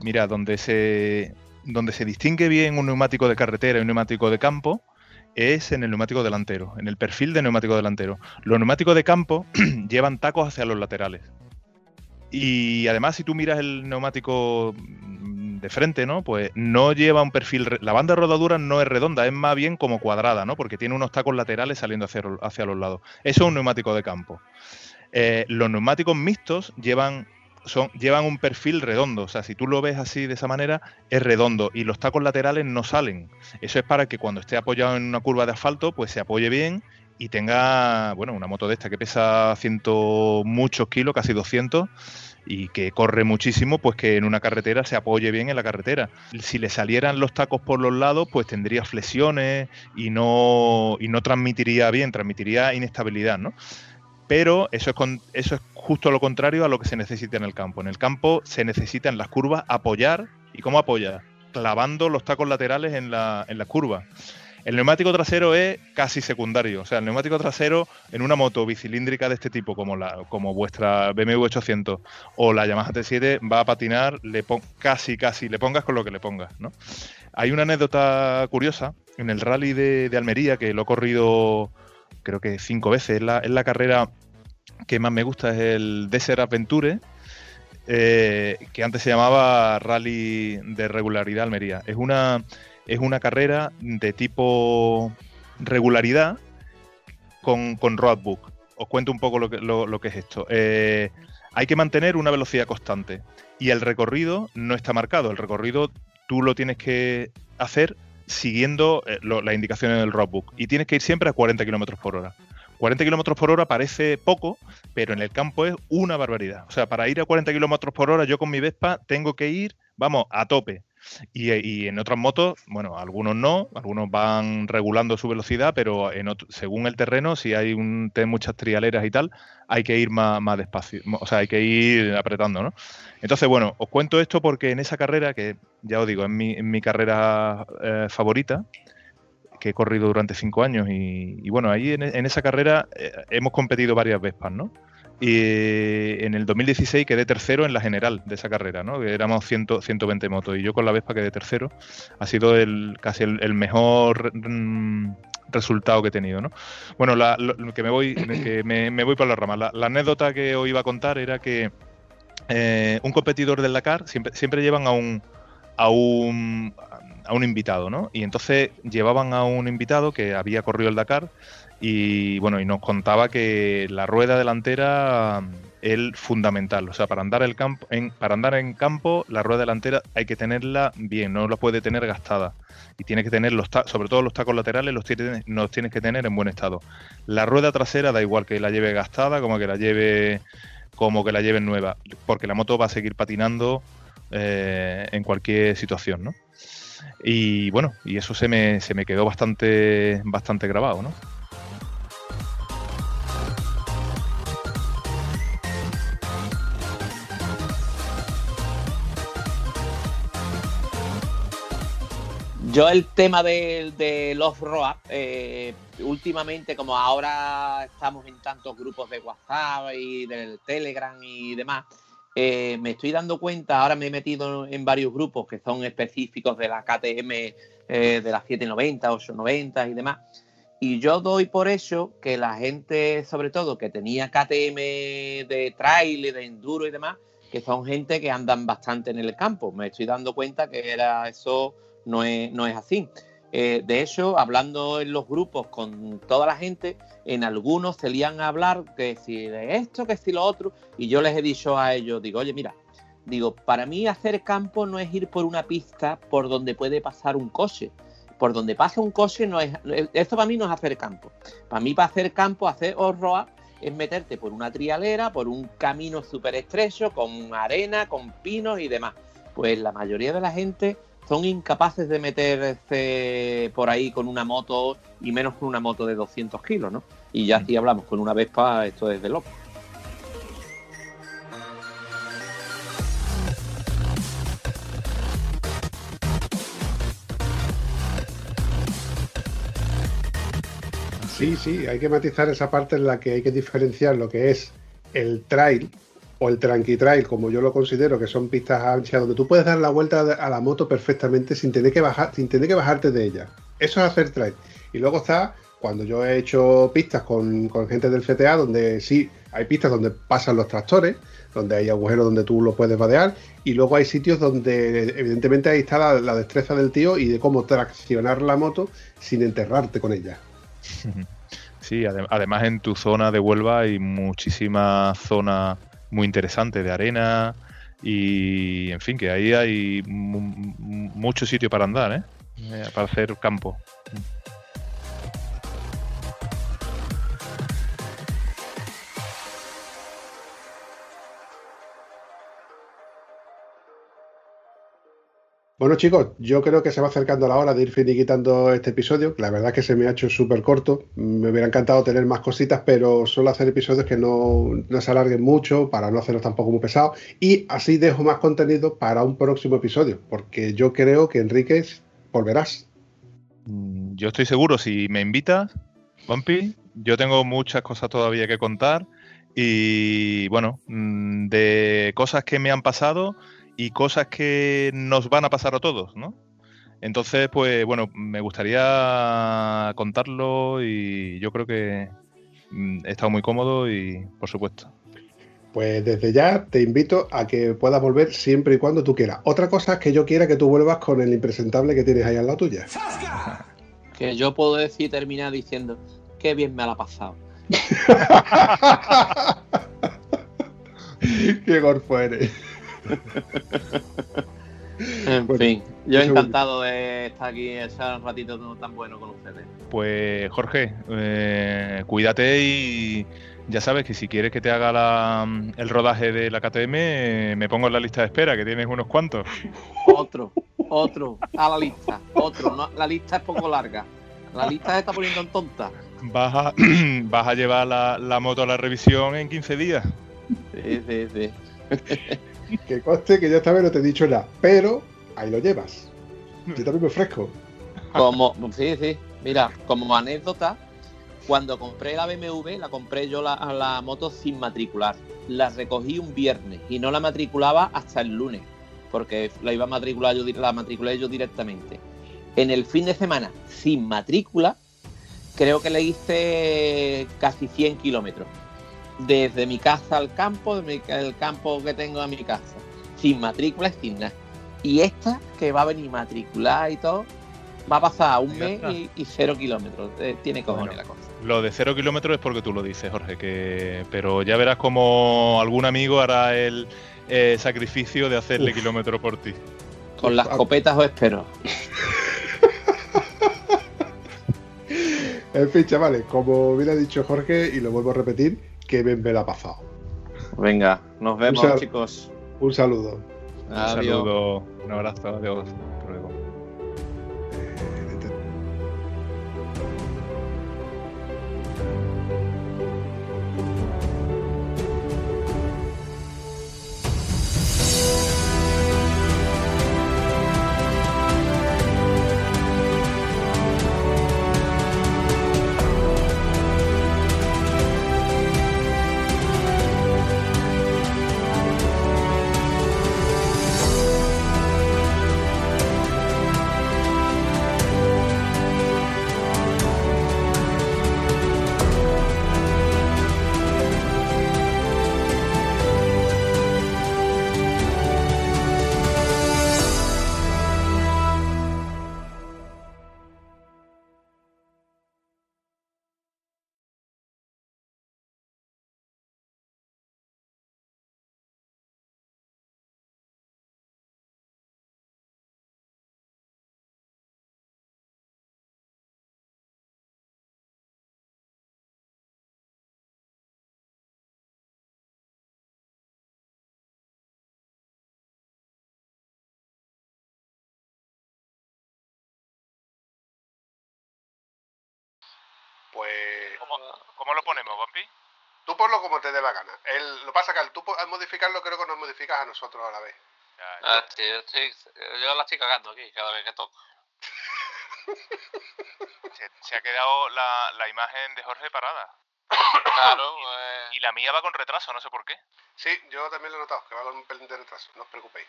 Speaker 5: Mira, donde se, donde se distingue bien un neumático de carretera y un neumático de campo es en el neumático delantero, en el perfil de neumático delantero. Los neumáticos de campo llevan tacos hacia los laterales. Y además, si tú miras el neumático de frente, ¿no? Pues no lleva un perfil. La banda de rodadura no es redonda, es más bien como cuadrada, ¿no? Porque tiene unos tacos laterales saliendo hacia, hacia los lados. Eso es un neumático de campo. Eh, los neumáticos mixtos llevan son, llevan un perfil redondo. O sea, si tú lo ves así de esa manera, es redondo y los tacos laterales no salen. Eso es para que cuando esté apoyado en una curva de asfalto, pues se apoye bien y tenga, bueno, una moto de esta que pesa ciento muchos kilos, casi 200, y que corre muchísimo, pues que en una carretera se apoye bien en la carretera. Si le salieran los tacos por los lados, pues tendría flexiones y no, y no transmitiría bien, transmitiría inestabilidad, ¿no? Pero eso es, eso es justo lo contrario a lo que se necesita en el campo. En el campo se necesita en las curvas apoyar. ¿Y cómo apoyar? Clavando los tacos laterales en la, en las curvas. El neumático trasero es casi secundario. O sea, el neumático trasero en una moto bicilíndrica de este tipo, como, la, como vuestra BMW 800 o la Yamaha T7, va a patinar le casi, casi, le pongas con lo que le pongas. ¿no? Hay una anécdota curiosa en el rally de, de Almería, que lo he corrido creo que cinco veces. Es la, es la carrera que más me gusta, es el Desert Adventure, eh, que antes se llamaba Rally de Regularidad Almería. Es una, es una carrera de tipo regularidad con, con roadbook. Os cuento un poco lo que, lo, que es esto. Eh, hay que mantener una velocidad constante y el recorrido no está marcado. El recorrido tú lo tienes que hacer siguiendo eh, lo- las indicaciones del roadbook y tienes que ir siempre a 40 kilómetros por hora. 40 kilómetros por hora parece poco, pero en el campo es una barbaridad. O sea, para ir a 40 kilómetros por hora, yo con mi Vespa tengo que ir, vamos, a tope. Y, y en otras motos, bueno, algunos no, algunos van regulando su velocidad, pero en otro- según el terreno, si hay un, muchas trialeras y tal, hay que ir más, más despacio, o sea, hay que ir apretando, ¿no? Entonces, bueno, os cuento esto porque en esa carrera, que ya os digo, es mi, mi carrera eh, favorita, que he corrido durante cinco años y, y bueno, ahí en, en esa carrera eh, hemos competido varias Vespas, ¿no? Y en el 2016 quedé tercero en la general de esa carrera, ¿no? Éramos 100, 120 motos y yo con la Vespa quedé tercero. Ha sido el, casi el, mejor mm, resultado que he tenido, ¿no? Bueno, lo, que me voy, me, me voy por la rama. La, la anécdota que os iba a contar era que eh, un competidor del Dakar siempre, siempre llevan a un, a un, a un invitado, ¿no? Y entonces llevaban a un invitado que había corrido el Dakar y bueno, y nos contaba que la rueda delantera es fundamental, o sea, para andar el campo, en, para andar en campo, la rueda delantera hay que tenerla bien, no la puede tener gastada. Y tiene que tener los sobre todo los tacos laterales los tienes, los tienes que tener en buen estado. La rueda trasera da igual que la lleve gastada como que la lleve como que la lleve nueva, porque la moto va a seguir patinando eh, en cualquier situación, ¿no? Y bueno, y eso se me, se me quedó bastante, bastante grabado, ¿no?
Speaker 2: Yo el tema del del off-road, eh, últimamente como ahora estamos en tantos grupos de WhatsApp y del Telegram y demás, eh, me estoy dando cuenta, ahora me he metido en varios grupos que son específicos de la KTM, eh, de las 790, 890 y demás, y yo doy por eso que la gente, sobre todo, que tenía KTM de trail de enduro y demás, que son gente que andan bastante en el campo. Me estoy dando cuenta que era eso no es, no es así. Eh, de hecho, hablando en los grupos con toda la gente, en algunos se lían a hablar que si de esto, que si lo otro, y yo les he dicho a ellos, digo, oye, mira, digo, para mí hacer campo no es ir por una pista por donde puede pasar un coche. Por donde pasa un coche no es. Esto para mí no es hacer campo. Para mí, para hacer campo, hacer off-road es meterte por una trialera, por un camino súper estrecho, con arena, con pinos y demás. Pues la mayoría de la gente son incapaces de meterse por ahí con una moto y menos con una moto de 200 kilos, ¿no? Y ya si hablamos con una Vespa, esto es de loco.
Speaker 1: Sí, sí, hay que matizar esa parte en la que hay que diferenciar lo que es el trail o el tranqui trail, como yo lo considero, que son pistas anchas donde tú puedes dar la vuelta a la moto perfectamente sin tener que bajar, sin tener que bajarte de ella. Eso es hacer trail. Y luego está cuando yo he hecho pistas con, con gente del CTA, donde sí hay pistas donde pasan los tractores, donde hay agujeros donde tú lo puedes vadear, y luego hay sitios donde evidentemente ahí está la, la destreza del tío y de cómo traccionar la moto sin enterrarte con ella.
Speaker 5: Sí, ade- además en tu zona de Huelva hay muchísima zona muy interesante de arena y, en fin, que ahí hay mu- mu- mucho sitio para andar, ¿eh? Eh, Para hacer campo.
Speaker 1: Bueno chicos, yo creo que se va acercando la hora de ir finiquitando este episodio. La verdad es que se me ha hecho súper corto. Me hubiera encantado tener más cositas, pero suelo hacer episodios que no, no se alarguen mucho para no hacerlos tampoco muy pesados. Y así dejo más contenido para un próximo episodio, porque yo creo que Enríquez volverás.
Speaker 5: Mm, Yo estoy seguro, si me invitas, Bumpy, yo tengo muchas cosas todavía que contar y, bueno, mm, de cosas que me han pasado y cosas que nos van a pasar a todos, ¿no? Entonces, pues, bueno, me gustaría contarlo y yo creo que mm, he estado muy cómodo y, por supuesto.
Speaker 1: Pues desde ya te invito a que puedas volver siempre y cuando tú quieras. Otra cosa es que yo quiera que tú vuelvas con el impresentable que tienes ahí al lado tuya.
Speaker 2: Que yo puedo decir, terminar diciendo, qué bien me la ha pasado.
Speaker 1: Qué gorfo eres.
Speaker 2: En
Speaker 1: Bueno,
Speaker 2: fin, yo encantado de estar aquí, echar un ratito tan bueno con ustedes.
Speaker 5: Pues, Jorge, eh, cuídate y ya sabes que si quieres que te haga la- el rodaje de la KTM, eh, me pongo en la lista de espera, que tienes unos cuantos.
Speaker 2: Otro, otro, a la lista, otro. No, la lista es poco larga. La lista se está poniendo en tonta.
Speaker 5: Vas a, vas a llevar la, la moto a la revisión en 15 días.
Speaker 2: Sí, sí, sí.
Speaker 1: Que conste que yo esta vez no te he dicho nada, pero ahí lo llevas. Yo también me ofrezco.
Speaker 2: Como, sí, sí. Mira, como anécdota, cuando compré la BMW, la compré yo la, la moto sin matricular. La recogí un viernes y no la matriculaba hasta el lunes, porque la iba a matricular yo, la matriculé yo directamente. En el fin de semana, sin matrícula, creo que le hice casi 100 kilómetros. Desde mi casa al campo, de mi- el campo que tengo a mi casa. Sin matrícula y sin nada.
Speaker 8: Y esta, que va a venir matriculada y todo, va a pasar un mes y, y cero kilómetros. Eh, tiene cojones
Speaker 5: Bueno.
Speaker 8: la cosa.
Speaker 5: Lo de cero kilómetros es porque tú lo dices, Jorge, que pero ya verás como algún amigo hará el eh, sacrificio de hacerle
Speaker 1: Uf.
Speaker 5: kilómetro por ti.
Speaker 8: Con las copetas os espero.
Speaker 1: En fin, chavales, como hubiera dicho Jorge, y lo vuelvo a repetir, que bien me la ha pasado.
Speaker 8: Venga, nos vemos,
Speaker 1: Un
Speaker 8: chicos.
Speaker 1: Un saludo.
Speaker 5: Un
Speaker 8: Adiós.
Speaker 5: saludo, un abrazo, adiós.
Speaker 1: Pues
Speaker 5: ¿Cómo lo ponemos, Vampi?
Speaker 1: tú ponlo como te dé la gana. El, lo pasa que al tú al modificarlo creo que nos modificas a nosotros a la vez.
Speaker 2: Ah, sí, yo, estoy, yo la estoy cagando aquí cada vez que toco.
Speaker 5: Se, ha quedado la, imagen de Jorge parada.
Speaker 2: Claro, pues,
Speaker 5: Y la mía va con retraso, no sé por qué.
Speaker 1: Sí, yo también lo he notado, que va con un pelín de retraso, no os preocupéis.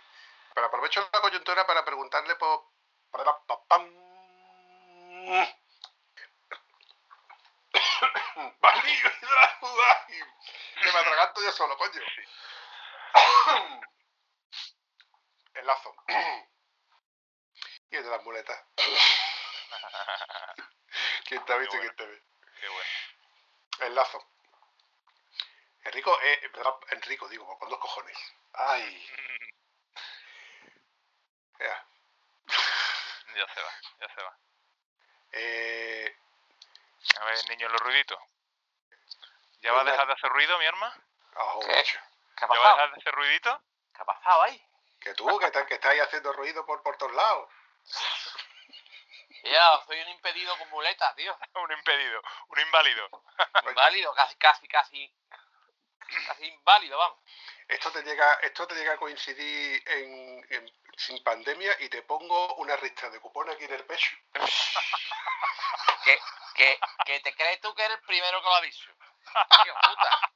Speaker 1: Pero aprovecho la coyuntura para preguntarle por... para- pa- pam. De la. Que me atraganto yo solo, coño. El lazo. Y el de las muletas. ¿Quién te ha visto y quién te ve?
Speaker 5: Qué bueno.
Speaker 1: El lazo. Enrico, eh, Enrico, digo, con dos cojones. Ay. Ya.
Speaker 5: Ya se va, ya se va.
Speaker 1: Eh,
Speaker 5: A ver, niño, los ruiditos. ¿Ya
Speaker 1: va a dejar
Speaker 5: de hacer ruido, mi arma?
Speaker 1: ajo,
Speaker 2: ¿Qué? ¿qué ha
Speaker 5: ¿Ya va a
Speaker 2: pasado?
Speaker 5: dejar de hacer ruidito?
Speaker 2: ¿Qué ha pasado ahí?
Speaker 1: Que tú, que, estás- que estás ahí haciendo ruido por, por todos lados.
Speaker 2: Ya, soy un impedido con muletas, tío.
Speaker 5: un impedido, un inválido.
Speaker 2: Inválido, casi, casi, casi. Casi inválido, vamos.
Speaker 1: Esto te llega, esto te llega a coincidir en, en- sin pandemia y te pongo una ristra de cupón aquí en el pecho.
Speaker 2: Que, que, que te crees tú que eres el primero que lo ha dicho. Puta.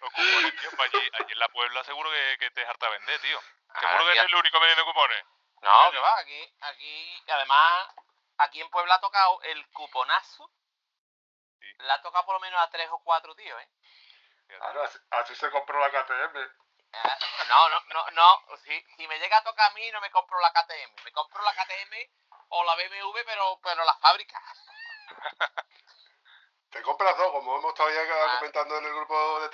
Speaker 5: Los cupones, tío, pues allí, allí en la Puebla seguro que, que te es harta vender, tío. Seguro que eres el único vendiendo cupones.
Speaker 2: No, que va, aquí, aquí, además, aquí en Puebla ha tocado el cuponazo.
Speaker 5: Sí.
Speaker 2: Le ha tocado por lo menos a tres o cuatro tíos, ¿eh?
Speaker 1: Claro, así, así se compró la KTM.
Speaker 2: Eh, No, no, no, no. Si, si me llega a tocar a mí, no me compro la KTM. Me compro la KTM o la BMW, pero, pero la fábrica.
Speaker 1: Te compras dos, como hemos estado ya
Speaker 2: Ah.
Speaker 1: comentando en el grupo de